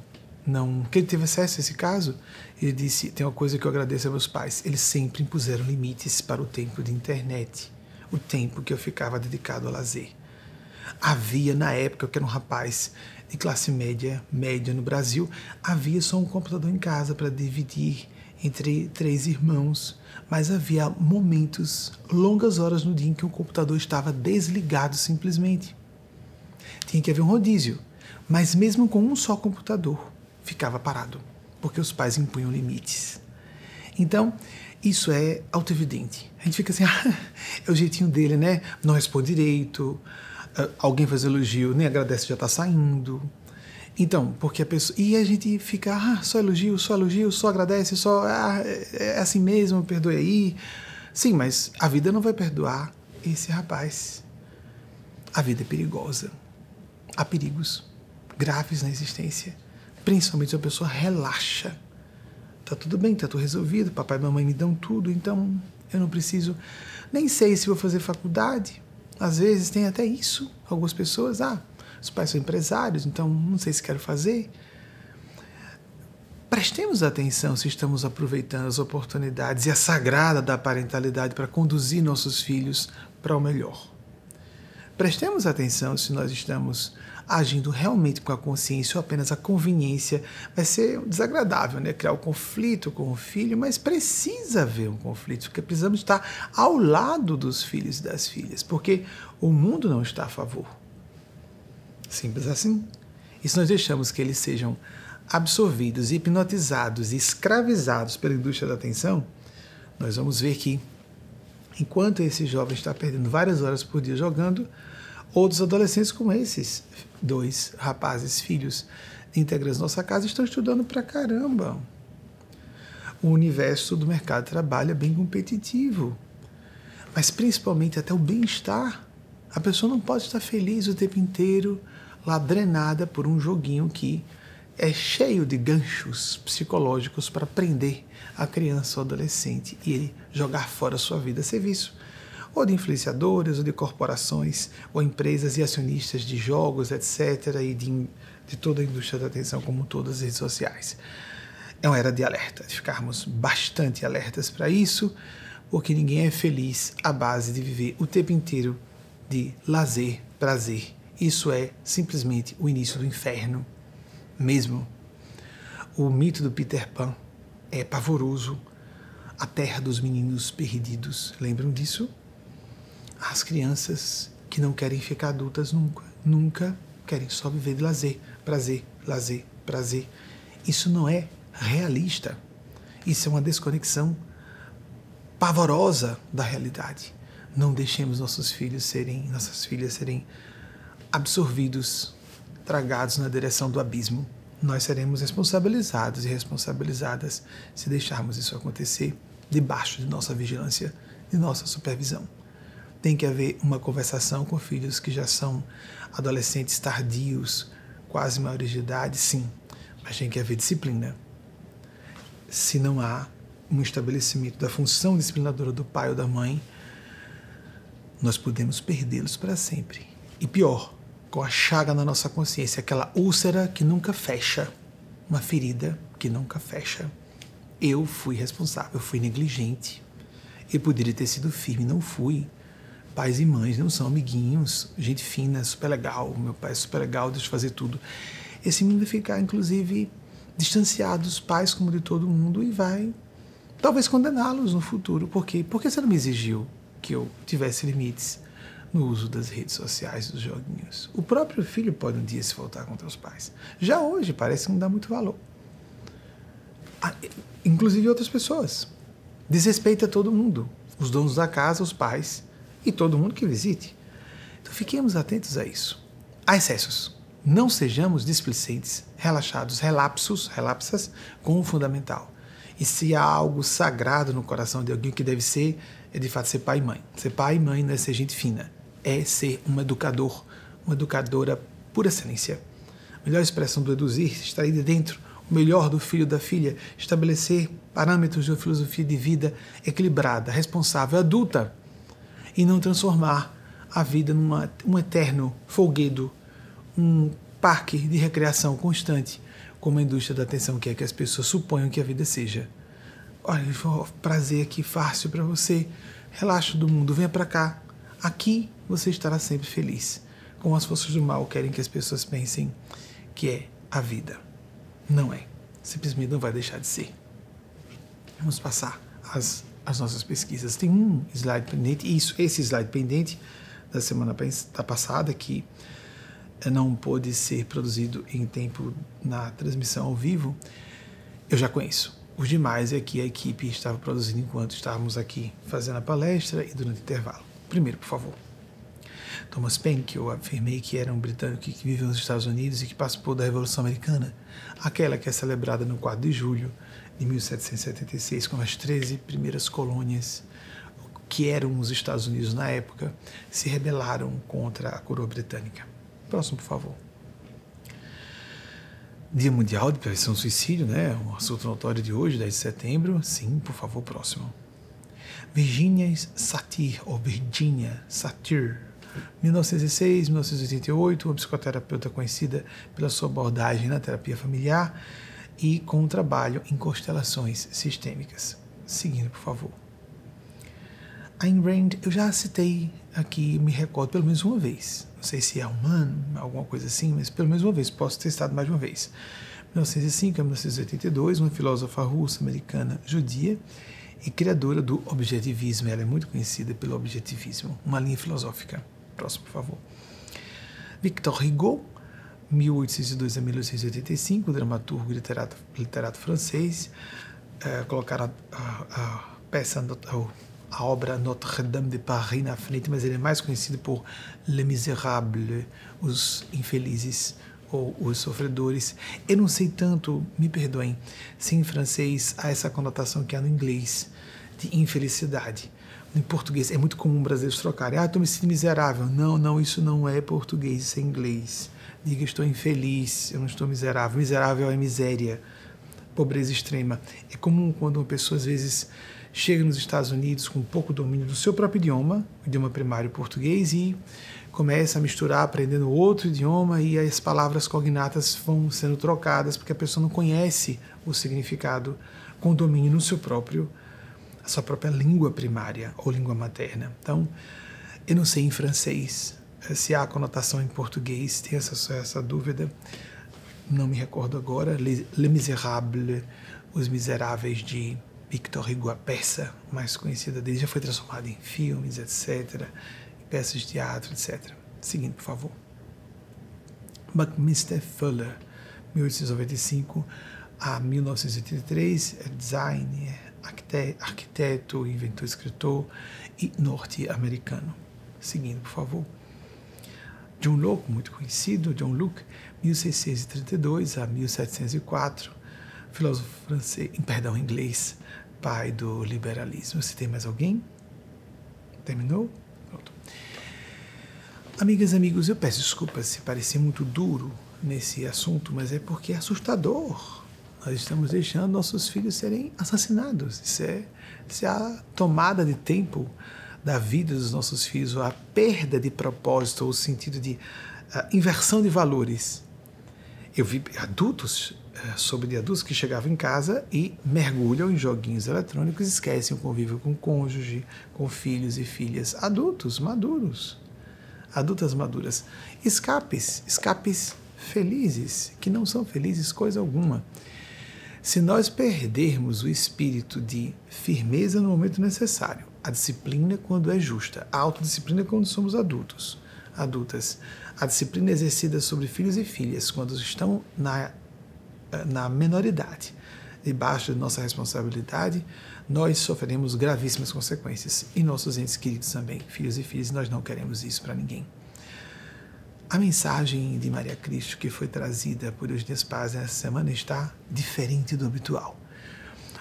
não. que ele teve acesso a esse caso. Ele disse: tem uma coisa que eu agradeço a meus pais. Eles sempre impuseram limites para o tempo de internet, o tempo que eu ficava dedicado ao lazer. Havia, na época, que era um rapaz de classe média, média no Brasil, havia só um computador em casa para dividir entre três irmãos, mas havia momentos, longas horas no dia em que o computador estava desligado simplesmente. Tinha que haver um rodízio, mas mesmo com um só computador, ficava parado, porque os pais impunham limites. Então, isso é autoevidente. A gente fica assim, ah, é o jeitinho dele, né? Não responde direito, ah, alguém faz elogio, nem agradece, já está saindo. Então, porque a pessoa. E a gente fica, ah, só elogio, só elogio, só agradece, só. Ah, é, é assim mesmo, perdoe aí. Sim, mas a vida não vai perdoar esse rapaz. A vida é perigosa. Há perigos graves na existência. Principalmente se a pessoa relaxa. Tá tudo bem, tá tudo resolvido, papai e mamãe me dão tudo, então eu não preciso. Nem sei se vou fazer faculdade. Às vezes tem até isso. Algumas pessoas, ah, os pais são empresários, então não sei se quero fazer. Prestemos atenção se estamos aproveitando as oportunidades e a sagrada da parentalidade para conduzir nossos filhos para o melhor. Prestemos atenção se nós estamos agindo realmente com a consciência ou apenas a conveniência. Vai ser desagradável, né? Criar o um conflito com o filho, mas precisa haver um conflito, porque precisamos estar ao lado dos filhos e das filhas, porque o mundo não está a favor. Simples assim. E se nós deixamos que eles sejam absorvidos, hipnotizados e escravizados pela indústria da atenção, nós vamos ver que enquanto esse jovem está perdendo várias horas por dia jogando, outros adolescentes como esses dois rapazes, filhos integrantes da nossa casa, estão estudando pra caramba. O universo do mercado de trabalho é bem competitivo, mas principalmente até o bem-estar. A pessoa não pode estar feliz o tempo inteiro, lá drenada por um joguinho que é cheio de ganchos psicológicos para prender a criança ou adolescente e ele jogar fora a sua vida a serviço ou de influenciadores, ou de corporações, ou empresas e acionistas de jogos, etc., e de, de toda a indústria da atenção, como todas as redes sociais. É uma era de alerta, de ficarmos bastante alertas para isso, porque ninguém é feliz à base de viver o tempo inteiro de lazer, prazer. Isso é simplesmente o início do inferno mesmo. O mito do Peter Pan é pavoroso. A terra dos meninos perdidos. Lembram disso? As crianças que não querem ficar adultas nunca, nunca querem só viver de lazer, prazer, lazer, prazer. Isso não é realista. Isso é uma desconexão pavorosa da realidade. Não deixemos nossos filhos serem, nossas filhas serem absorvidos, tragados na direção do abismo. Nós seremos responsabilizados e responsabilizadas se deixarmos isso acontecer debaixo de nossa vigilância, de nossa supervisão. Tem que haver uma conversação com filhos que já são adolescentes tardios, quase maiores de idade, sim, mas tem que haver disciplina. Se não há um estabelecimento da função disciplinadora do pai ou da mãe, nós podemos perdê-los para sempre. E pior, com a chaga na nossa consciência, aquela úlcera que nunca fecha, uma ferida que nunca fecha. Eu fui responsável, fui negligente. Eu poderia ter sido firme, não fui pais e mães não são amiguinhos, gente fina, super legal, meu pai é super legal, deixa eu fazer tudo. Esse menino vai ficar, inclusive, distanciado dos pais, como de todo mundo, e vai talvez condená-los no futuro. Por quê? Porque você não me exigiu que eu tivesse limites no uso das redes sociais, dos joguinhos. O próprio filho pode um dia se voltar contra os pais. Já hoje parece não dar muito valor. Ah, inclusive outras pessoas. Desrespeita todo mundo. Os donos da casa, os pais, e todo mundo que visite. Então fiquemos atentos a isso. Há excessos. Não sejamos displicentes, relaxados, relapsos, relapsas com o fundamental. E se há algo sagrado no coração de alguém que deve ser, é de fato ser pai e mãe. Ser pai e mãe não é ser gente fina, é ser um educador, uma educadora por excelência. A melhor expressão do eduzir está aí de dentro, o melhor do filho da filha, estabelecer parâmetros de uma filosofia de vida equilibrada, responsável, adulta, e não transformar a vida num um eterno folguedo, um parque de recreação constante, como a indústria da atenção quer que as pessoas suponham que a vida seja. Olha, prazer aqui fácil para você. Relaxa do mundo, venha para cá. Aqui você estará sempre feliz. Como as forças do mal querem que as pessoas pensem que é a vida. Não é. Simplesmente não vai deixar de ser. Vamos passar as, as nossas pesquisas. Tem um slide pendente, isso, esse slide pendente da semana da passada que não pôde ser produzido em tempo na transmissão ao vivo, eu já conheço. Os demais é que a equipe estava produzindo enquanto estávamos aqui fazendo a palestra e durante o intervalo. Primeiro, por favor. Thomas Paine, que eu afirmei que era um britânico que viveu nos Estados Unidos e que participou da Revolução Americana, aquela que é celebrada no 4 de julho de 1776, com as 13 primeiras colônias que eram os Estados Unidos na época, se rebelaram contra a coroa britânica. Próximo, por favor. Dia Mundial de Prevenção ao Suicídio, né? Um assunto notório de hoje, 10 de setembro. Sim, por favor, próximo. Virginia Satir, ou Virginia Satir, 1906, 1988, uma psicoterapeuta conhecida pela sua abordagem na terapia familiar e com um trabalho em constelações sistêmicas. Seguindo, por favor. Ayn Rand, eu já citei aqui, me recordo pelo menos uma vez. Não sei se é um ano, alguma coisa assim, mas pelo menos uma vez, posso ter citado mais uma vez. 1905 a 1982, uma filósofa russa, americana, judia e criadora do objetivismo. Ela é muito conhecida pelo objetivismo, uma linha filosófica. Próximo, por favor. Victor Hugo, 1802 a 1885, dramaturgo e literato, literato francês. É, colocaram a, a, a peça, a obra Notre-Dame de Paris na frente, mas ele é mais conhecido por Les Misérables, os infelizes ou os sofredores. Eu não sei tanto, me perdoem, se em francês há essa conotação que há no inglês de infelicidade. Em português é muito comum brasileiros trocarem. Ah, estou me sentindo miserável. Não, não, isso não é português, isso é inglês. Diga, estou infeliz, eu não estou miserável. Miserável é miséria, pobreza extrema. É comum quando uma pessoa às vezes chega nos Estados Unidos com pouco domínio do seu próprio idioma, o idioma primário português, e começa a misturar aprendendo outro idioma e as palavras cognatas vão sendo trocadas porque a pessoa não conhece o significado com domínio no seu próprio a sua própria língua primária ou língua materna. Então, eu não sei em francês se há conotação em português, tem essa, essa dúvida, não me recordo agora. Les, Les Miserables, Os Miseráveis de Victor Hugo, a peça mais conhecida dele, já foi transformada em filmes, etc., peças de teatro, etc. Seguinte, por favor. Buckminster Fuller, 1895 a 1983, é designer, arquiteto, inventor, escritor e norte-americano. Seguindo, por favor. John Locke, muito conhecido, John Locke, 1632 a 1704, filósofo francês, perdão, inglês, pai do liberalismo. Você tem mais alguém? Terminou? Pronto. Amigas amigos, eu peço desculpas se parecer muito duro nesse assunto, mas é porque é assustador. Nós estamos deixando nossos filhos serem assassinados. Isso é, isso é a tomada de tempo da vida dos nossos filhos, ou a perda de propósito, ou o sentido de uh, inversão de valores. Eu vi adultos é, sobre de adultos que chegavam em casa e mergulham em joguinhos eletrônicos, esquecem o convívio com o cônjuge, com filhos e filhas, adultos, maduros, adultas maduras. Escapes, escapes felizes, que não são felizes coisa alguma. Se nós perdermos o espírito de firmeza no momento necessário, a disciplina quando é justa, a autodisciplina quando somos adultos, adultas, a disciplina exercida sobre filhos e filhas quando estão na na menoridade, debaixo de nossa responsabilidade, nós sofreremos gravíssimas consequências. E nossos entes queridos também, filhos e filhas, nós não queremos isso para ninguém. A mensagem de Maria Cristo que foi trazida por Eugênia Paz essa semana está diferente do habitual.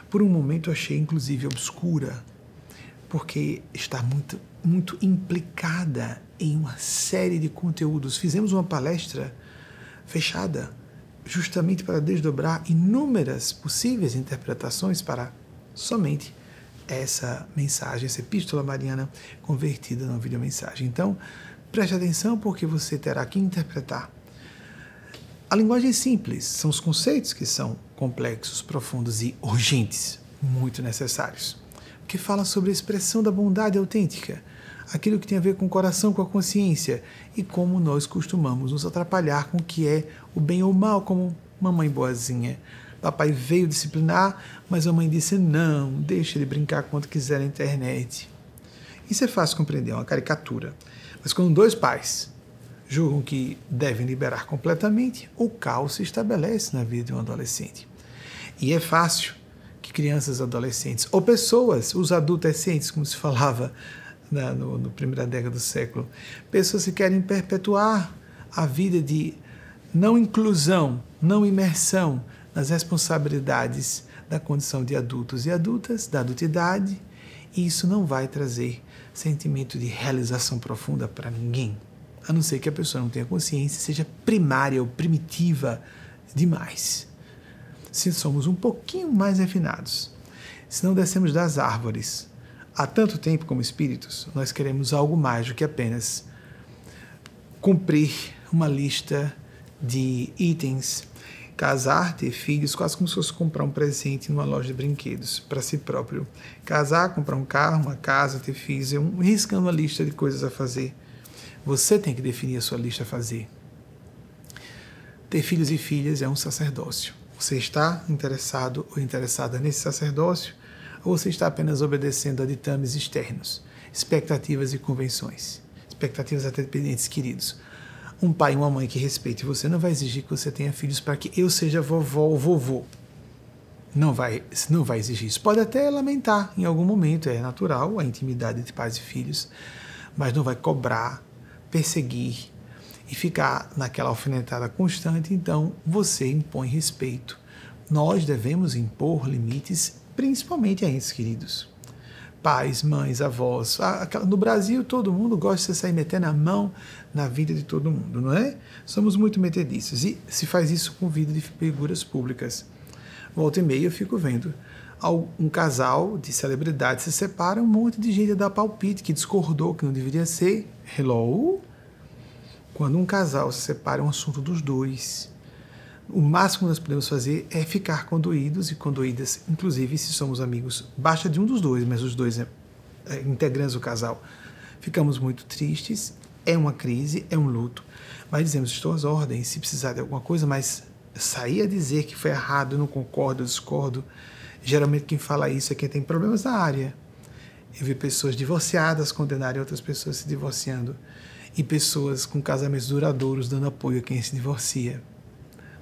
Por um momento achei inclusive obscura, porque está muito, muito implicada em uma série de conteúdos. Fizemos uma palestra fechada justamente para desdobrar inúmeras possíveis interpretações para somente essa mensagem, essa epístola mariana convertida numa videomensagem. Então, preste atenção porque você terá que interpretar. A linguagem é simples, são os conceitos que são complexos, profundos e urgentes, muito necessários. Que fala sobre a expressão da bondade autêntica, aquilo que tem a ver com o coração, com a consciência e como nós costumamos nos atrapalhar com o que é o bem ou o mal, como mamãe boazinha. Papai veio disciplinar, mas a mãe disse: não, deixa ele brincar quanto quiser na internet. Isso é fácil compreender, é uma caricatura. Mas quando dois pais julgam que devem liberar completamente, o caos se estabelece na vida de um adolescente. E é fácil crianças, adolescentes ou pessoas, os adolescentes, como se falava na no, no primeira década do século, pessoas que querem perpetuar a vida de não inclusão, não imersão nas responsabilidades da condição de adultos e adultas, da adultidade, e isso não vai trazer sentimento de realização profunda para ninguém, a não ser que a pessoa não tenha consciência, seja primária ou primitiva demais. Se somos um pouquinho mais refinados, se não descemos das árvores há tanto tempo como espíritos, nós queremos algo mais do que apenas cumprir uma lista de itens, casar, ter filhos, quase como se fosse comprar um presente numa loja de brinquedos para si próprio. Casar, comprar um carro, uma casa, ter filhos, é um, riscando uma lista de coisas a fazer. Você tem que definir a sua lista a fazer. Ter filhos e filhas é um sacerdócio. Você está interessado ou interessada nesse sacerdócio ou você está apenas obedecendo a ditames externos, expectativas e convenções, expectativas até dependentes queridos? um pai e uma mãe que respeite você não vai exigir que você tenha filhos para que eu seja vovó ou vovô. Não vai, não vai exigir isso. Pode até lamentar em algum momento, é natural a intimidade de pais e filhos, mas não vai cobrar, perseguir e ficar naquela alfinetada constante. Então você impõe respeito. Nós devemos impor limites, principalmente a entes queridos pais, mães, avós. No Brasil, todo mundo gosta de sair metendo a mão na vida de todo mundo, não é? Somos muito metedistas e se faz isso com vida de figuras públicas. Volta e meia eu fico vendo um casal de celebridades se separa, um monte de gente dá palpite que discordou, que não deveria ser. Hello? Quando um casal se separa, é um assunto dos dois o máximo que nós podemos fazer é ficar condoídos e condoídas, inclusive se somos amigos. Basta de um dos dois, mas os dois é, é, integrantes do casal. Ficamos muito tristes, é uma crise, é um luto, mas dizemos: estou às ordens, se precisar de alguma coisa, mas sair a dizer que foi errado, eu não concordo, eu discordo. Geralmente quem fala isso é quem tem problemas na área. Eu vi pessoas divorciadas condenarem outras pessoas se divorciando e pessoas com casamentos duradouros dando apoio a quem se divorcia.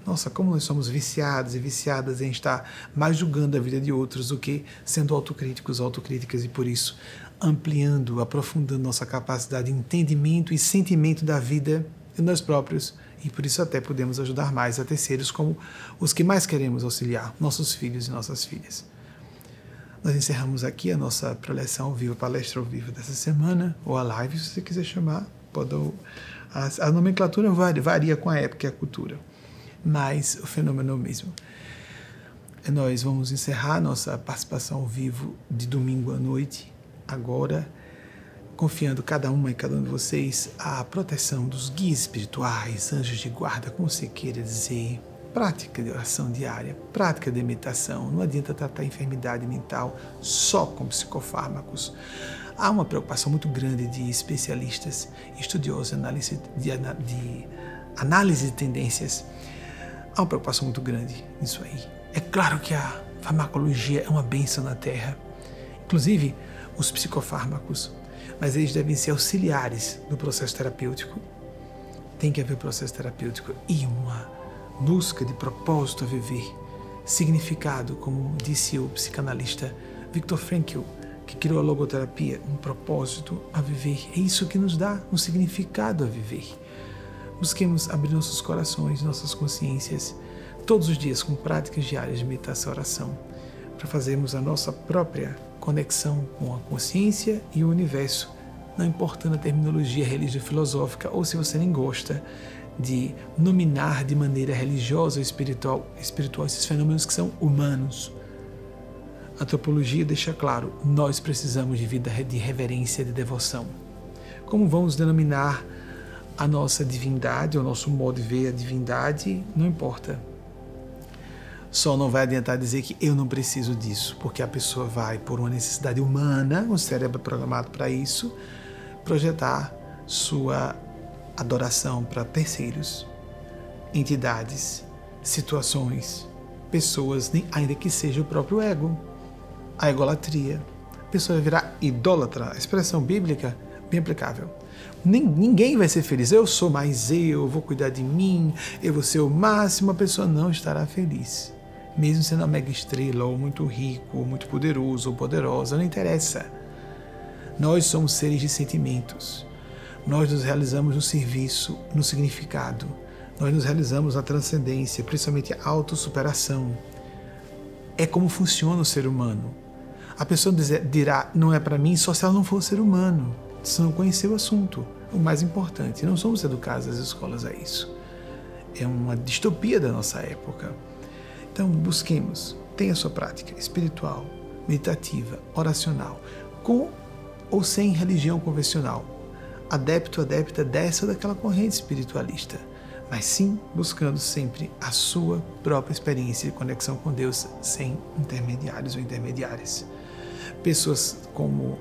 Nossa, como nós somos viciados e viciadas em estar mais julgando a vida de outros do que sendo autocríticos, autocríticas e por isso ampliando, aprofundando nossa capacidade de entendimento e sentimento da vida de nós próprios e por isso até podemos ajudar mais a terceiros como os que mais queremos auxiliar, nossos filhos e nossas filhas. Nós encerramos aqui a nossa preleção ao vivo, palestra ao vivo dessa semana, ou a live, se você quiser chamar. Pode, a, a nomenclatura varia, varia com a época e a cultura mas o fenômeno é o mesmo. Nós vamos encerrar nossa participação ao vivo de domingo à noite, agora, confiando cada uma e cada um de vocês à proteção dos guias espirituais, anjos de guarda, como você queira dizer, prática de oração diária, prática de meditação. Não adianta tratar a enfermidade mental só com psicofármacos. Há uma preocupação muito grande de especialistas, estudiosos de de, de análise de tendências há uma preocupação muito grande nisso aí. É claro que a farmacologia é uma benção na Terra, inclusive os psicofármacos, mas eles devem ser auxiliares no processo terapêutico. Tem que haver processo terapêutico e uma busca de propósito a viver, significado, como disse o psicanalista Viktor Frankl, que criou a logoterapia, um propósito a viver. É isso que nos dá um significado a viver. Busquemos abrir nossos corações, nossas consciências, todos os dias com práticas diárias de meditação e oração, para fazermos a nossa própria conexão com a consciência e o universo, não importando a terminologia religiosa filosófica ou se você nem gosta de nominar de maneira religiosa ou espiritual, espiritual esses fenômenos que são humanos. A antropologia deixa claro: nós precisamos de vida de reverência, de devoção. Como vamos denominar a nossa divindade, o nosso modo de ver a divindade, não importa. Só não vai adiantar dizer que eu não preciso disso, porque a pessoa vai, por uma necessidade humana, o cérebro é programado para isso, projetar sua adoração para terceiros, entidades, situações, pessoas, ainda que seja o próprio ego, a egolatria. A pessoa vai virar idólatra, expressão bíblica bem aplicável. Ninguém vai ser feliz. Eu sou mais eu vou cuidar de mim, eu vou ser o máximo. A pessoa não estará feliz. Mesmo sendo uma mega estrela, ou muito rico, ou muito poderoso, ou poderosa, não interessa. Nós somos seres de sentimentos. Nós nos realizamos no serviço, no significado. Nós nos realizamos na transcendência, principalmente a autossuperação. É como funciona o ser humano. A pessoa dirá, não é para mim, só se ela não for ser humano se não conhecer o assunto. O mais importante, não somos educados nas escolas a isso. É uma distopia da nossa época. Então, busquemos, tenha sua prática espiritual, meditativa, oracional, com ou sem religião convencional, adepto, adepta dessa ou daquela corrente espiritualista, mas sim buscando sempre a sua própria experiência de conexão com Deus sem intermediários ou intermediárias. Pessoas como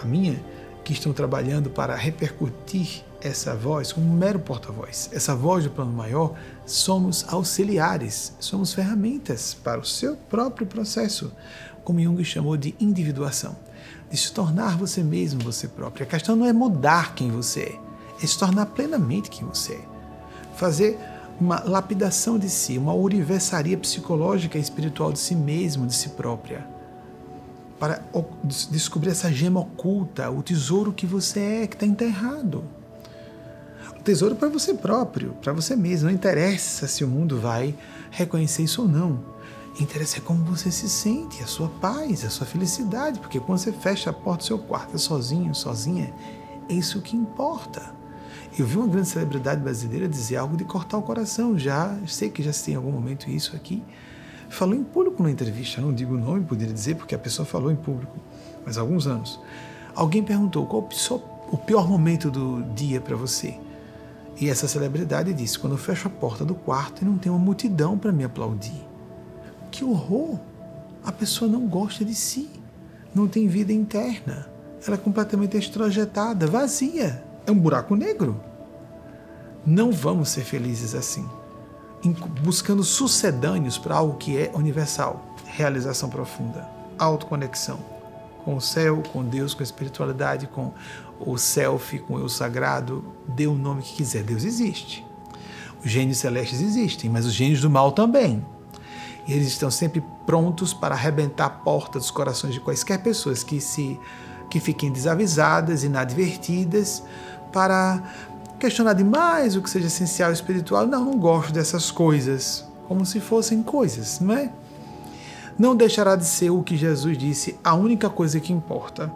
a minha que estão trabalhando para repercutir essa voz como um mero porta-voz. Essa voz do plano maior, somos auxiliares, somos ferramentas para o seu próprio processo, como Jung chamou de individuação, de se tornar você mesmo, você próprio. A questão não é mudar quem você é, é se tornar plenamente quem você é. Fazer uma lapidação de si, uma universaria psicológica e espiritual de si mesmo, de si própria para descobrir essa gema oculta, o tesouro que você é, que está enterrado. O tesouro para você próprio, para você mesmo. Não interessa se o mundo vai reconhecer isso ou não. Interessa é como você se sente, a sua paz, a sua felicidade, porque quando você fecha a porta do seu quarto sozinho, sozinha, é isso que importa. Eu vi uma grande celebridade brasileira dizer algo de cortar o coração. Já sei que já se tem em algum momento isso aqui falou em público numa entrevista, não digo o nome, poderia dizer, porque a pessoa falou em público, mas há alguns anos. Alguém perguntou qual o pior momento do dia para você. E essa celebridade disse: quando eu fecho a porta do quarto e não tem uma multidão para me aplaudir. Que horror! A pessoa não gosta de si, não tem vida interna, ela é completamente extrojetada, vazia, é um buraco negro. Não vamos ser felizes assim buscando sucedâneos para algo que é universal, realização profunda, autoconexão com o céu, com Deus, com a espiritualidade, com o self, com o eu sagrado, dê o nome que quiser. Deus existe. Os gênios celestes existem, mas os gênios do mal também. E eles estão sempre prontos para arrebentar a porta dos corações de quaisquer pessoas que se que fiquem desavisadas, inadvertidas, para questionar demais o que seja essencial e espiritual. Não, não gosto dessas coisas, como se fossem coisas, não é? Não deixará de ser o que Jesus disse, a única coisa que importa.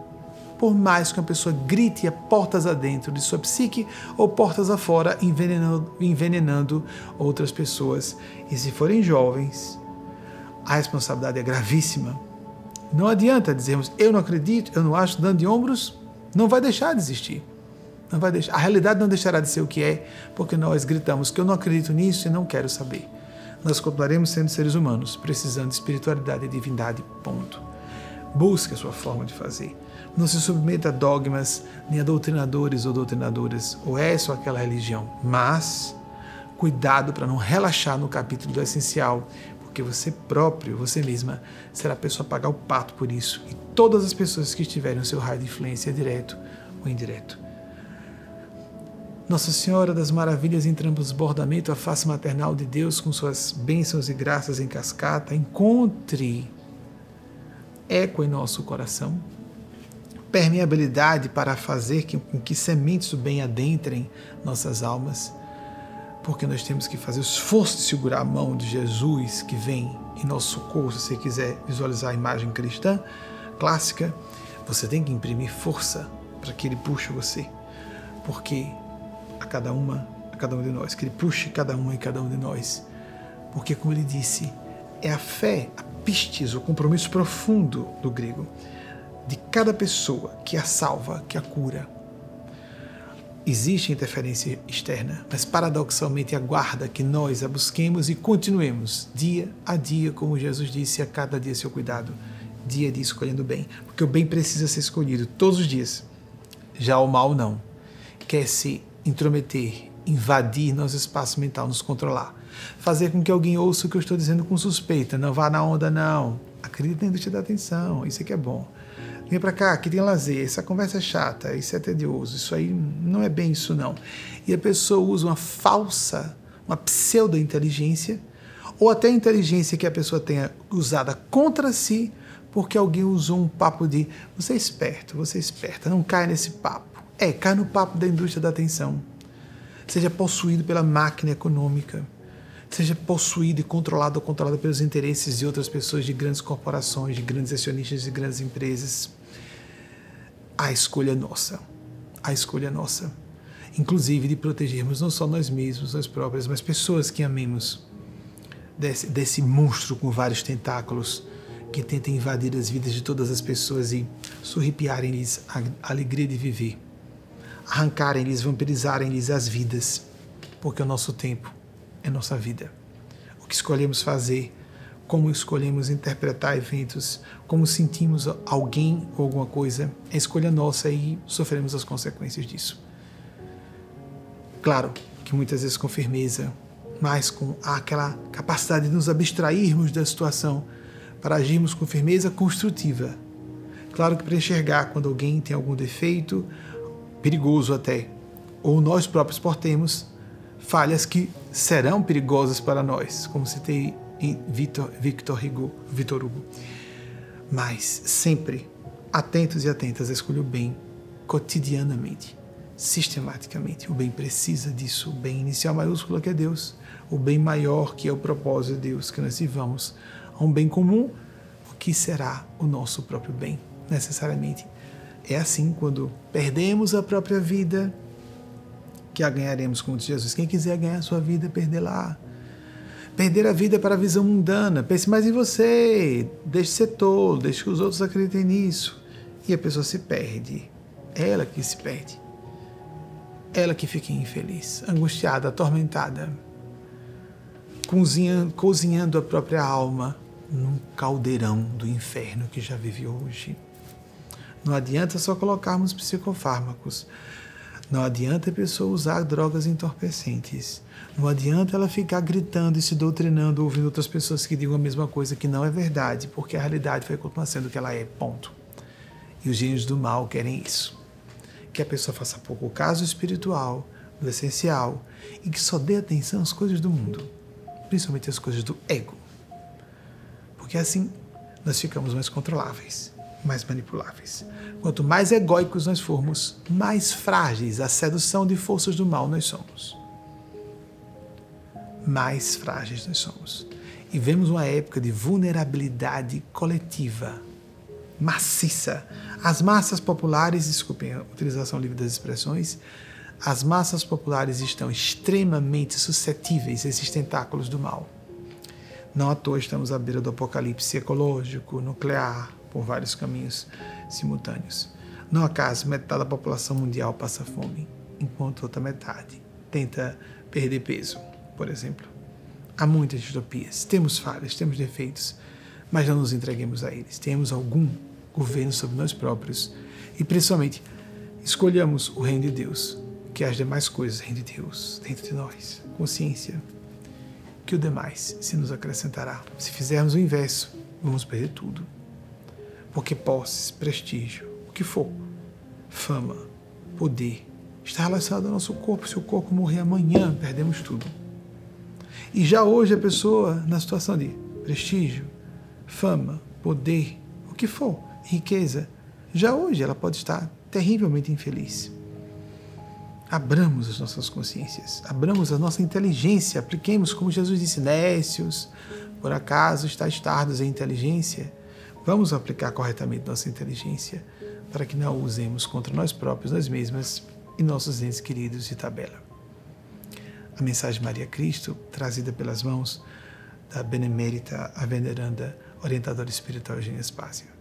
Por mais que uma pessoa grite a portas adentro de sua psique ou portas afora, envenenando, envenenando outras pessoas. E se forem jovens, a responsabilidade é gravíssima. Não adianta dizermos eu não acredito, eu não acho, dando de ombros, não vai deixar de existir. Não vai deixar. A realidade não deixará de ser o que é, porque nós gritamos que eu não acredito nisso e não quero saber. Nós continuaremos sendo seres humanos, precisando de espiritualidade e divindade. Ponto. Busque a sua forma de fazer. Não se submeta a dogmas, nem a doutrinadores ou doutrinadoras, ou essa ou aquela religião. Mas, cuidado para não relaxar no capítulo do essencial, porque você próprio, você mesma, será a pessoa a pagar o pato por isso. E todas as pessoas que estiverem no seu raio de influência, direto ou indireto. Nossa Senhora das Maravilhas em transbordamento, a face maternal de Deus com suas bênçãos e graças em cascata, encontre eco em nosso coração, permeabilidade para fazer com que sementes do bem adentrem nossas almas, porque nós temos que fazer o esforço de segurar a mão de Jesus que vem em nosso socorro. Se você quiser visualizar a imagem cristã clássica, você tem que imprimir força para que ele puxe você, porque a cada uma, a cada um de nós, que Ele puxe cada uma e cada um de nós. Porque, como Ele disse, é a fé, a pistes, o compromisso profundo do grego, de cada pessoa que a salva, que a cura. Existe interferência externa, mas paradoxalmente aguarda que nós a busquemos e continuemos dia a dia, como Jesus disse, a cada dia seu cuidado, dia a dia escolhendo o bem, porque o bem precisa ser escolhido todos os dias. Já o mal não. Quer se intrometer, invadir nosso espaço mental, nos controlar fazer com que alguém ouça o que eu estou dizendo com suspeita. Não vá na onda, não. Acredita na indústria da atenção, isso aqui é bom. Vem para cá, que tem lazer, essa conversa é chata, isso é tedioso, isso aí não é bem isso não. E a pessoa usa uma falsa, uma pseudo-inteligência, ou até a inteligência que a pessoa tenha usada contra si, porque alguém usou um papo de você é esperto, você é esperta, não cai nesse papo. É, cai no papo da indústria da atenção. Seja possuído pela máquina econômica seja possuído e controlado ou controlado pelos interesses de outras pessoas, de grandes corporações, de grandes acionistas, de grandes empresas. A escolha é nossa. A escolha é nossa. Inclusive de protegermos não só nós mesmos, nós próprios, mas pessoas que amemos desse, desse monstro com vários tentáculos que tenta invadir as vidas de todas as pessoas e surripiarem-lhes a alegria de viver, arrancarem-lhes, vampirizarem-lhes as vidas, porque o nosso tempo é nossa vida. O que escolhemos fazer, como escolhemos interpretar eventos, como sentimos alguém ou alguma coisa, é escolha nossa e sofremos as consequências disso. Claro que muitas vezes com firmeza, mas com aquela capacidade de nos abstrairmos da situação para agirmos com firmeza construtiva. Claro que para enxergar quando alguém tem algum defeito, perigoso até, ou nós próprios portemos, falhas que serão perigosas para nós, como citei em Victor, Victor, Hugo, Victor Hugo. Mas sempre atentos e atentas a escolher o bem cotidianamente, sistematicamente. O bem precisa disso, o bem inicial maiúsculo que é Deus, o bem maior que é o propósito de Deus, que nós vivamos a um bem comum, o que será o nosso próprio bem, necessariamente. É assim quando perdemos a própria vida, que a ganharemos, disse Jesus. Quem quiser ganhar a sua vida, perdê-la. Perder a vida para a visão mundana. Pense mais em você. Deixe ser tolo, deixe que os outros acreditem nisso. E a pessoa se perde. É ela que se perde. Ela que fica infeliz, angustiada, atormentada, cozinhando, cozinhando a própria alma num caldeirão do inferno que já vive hoje. Não adianta só colocarmos psicofármacos. Não adianta a pessoa usar drogas entorpecentes. Não adianta ela ficar gritando e se doutrinando, ouvindo outras pessoas que digam a mesma coisa que não é verdade, porque a realidade vai continuar sendo o que ela é, ponto. E os gênios do mal querem isso. Que a pessoa faça pouco caso espiritual, do essencial, e que só dê atenção às coisas do mundo, principalmente às coisas do ego. Porque assim nós ficamos mais controláveis mais manipuláveis. Quanto mais egóicos nós formos, mais frágeis à sedução de forças do mal nós somos. Mais frágeis nós somos. E vemos uma época de vulnerabilidade coletiva, maciça. As massas populares, desculpem a utilização livre das expressões, as massas populares estão extremamente suscetíveis a esses tentáculos do mal. Não à toa estamos à beira do apocalipse ecológico, nuclear, por vários caminhos simultâneos. Não acaso metade da população mundial passa fome, enquanto outra metade tenta perder peso, por exemplo. Há muitas distopias, temos falhas, temos defeitos, mas não nos entreguemos a eles. Temos algum governo sobre nós próprios e, principalmente, escolhamos o reino de Deus, que as demais coisas, reino de Deus, dentro de nós, consciência, que o demais se nos acrescentará. Se fizermos o inverso, vamos perder tudo. Porque posses, prestígio, o que for, fama, poder, está relacionado ao nosso corpo. Se o corpo morrer amanhã, perdemos tudo. E já hoje a pessoa, na situação de prestígio, fama, poder, o que for, riqueza, já hoje ela pode estar terrivelmente infeliz. Abramos as nossas consciências, abramos a nossa inteligência, apliquemos, como Jesus disse, nécios, por acaso estáis tardos em inteligência? Vamos aplicar corretamente nossa inteligência para que não a usemos contra nós próprios, nós mesmas e nossos entes queridos de tabela. A mensagem Maria Cristo, trazida pelas mãos da benemérita, a veneranda orientadora espiritual Eugênia Spásia.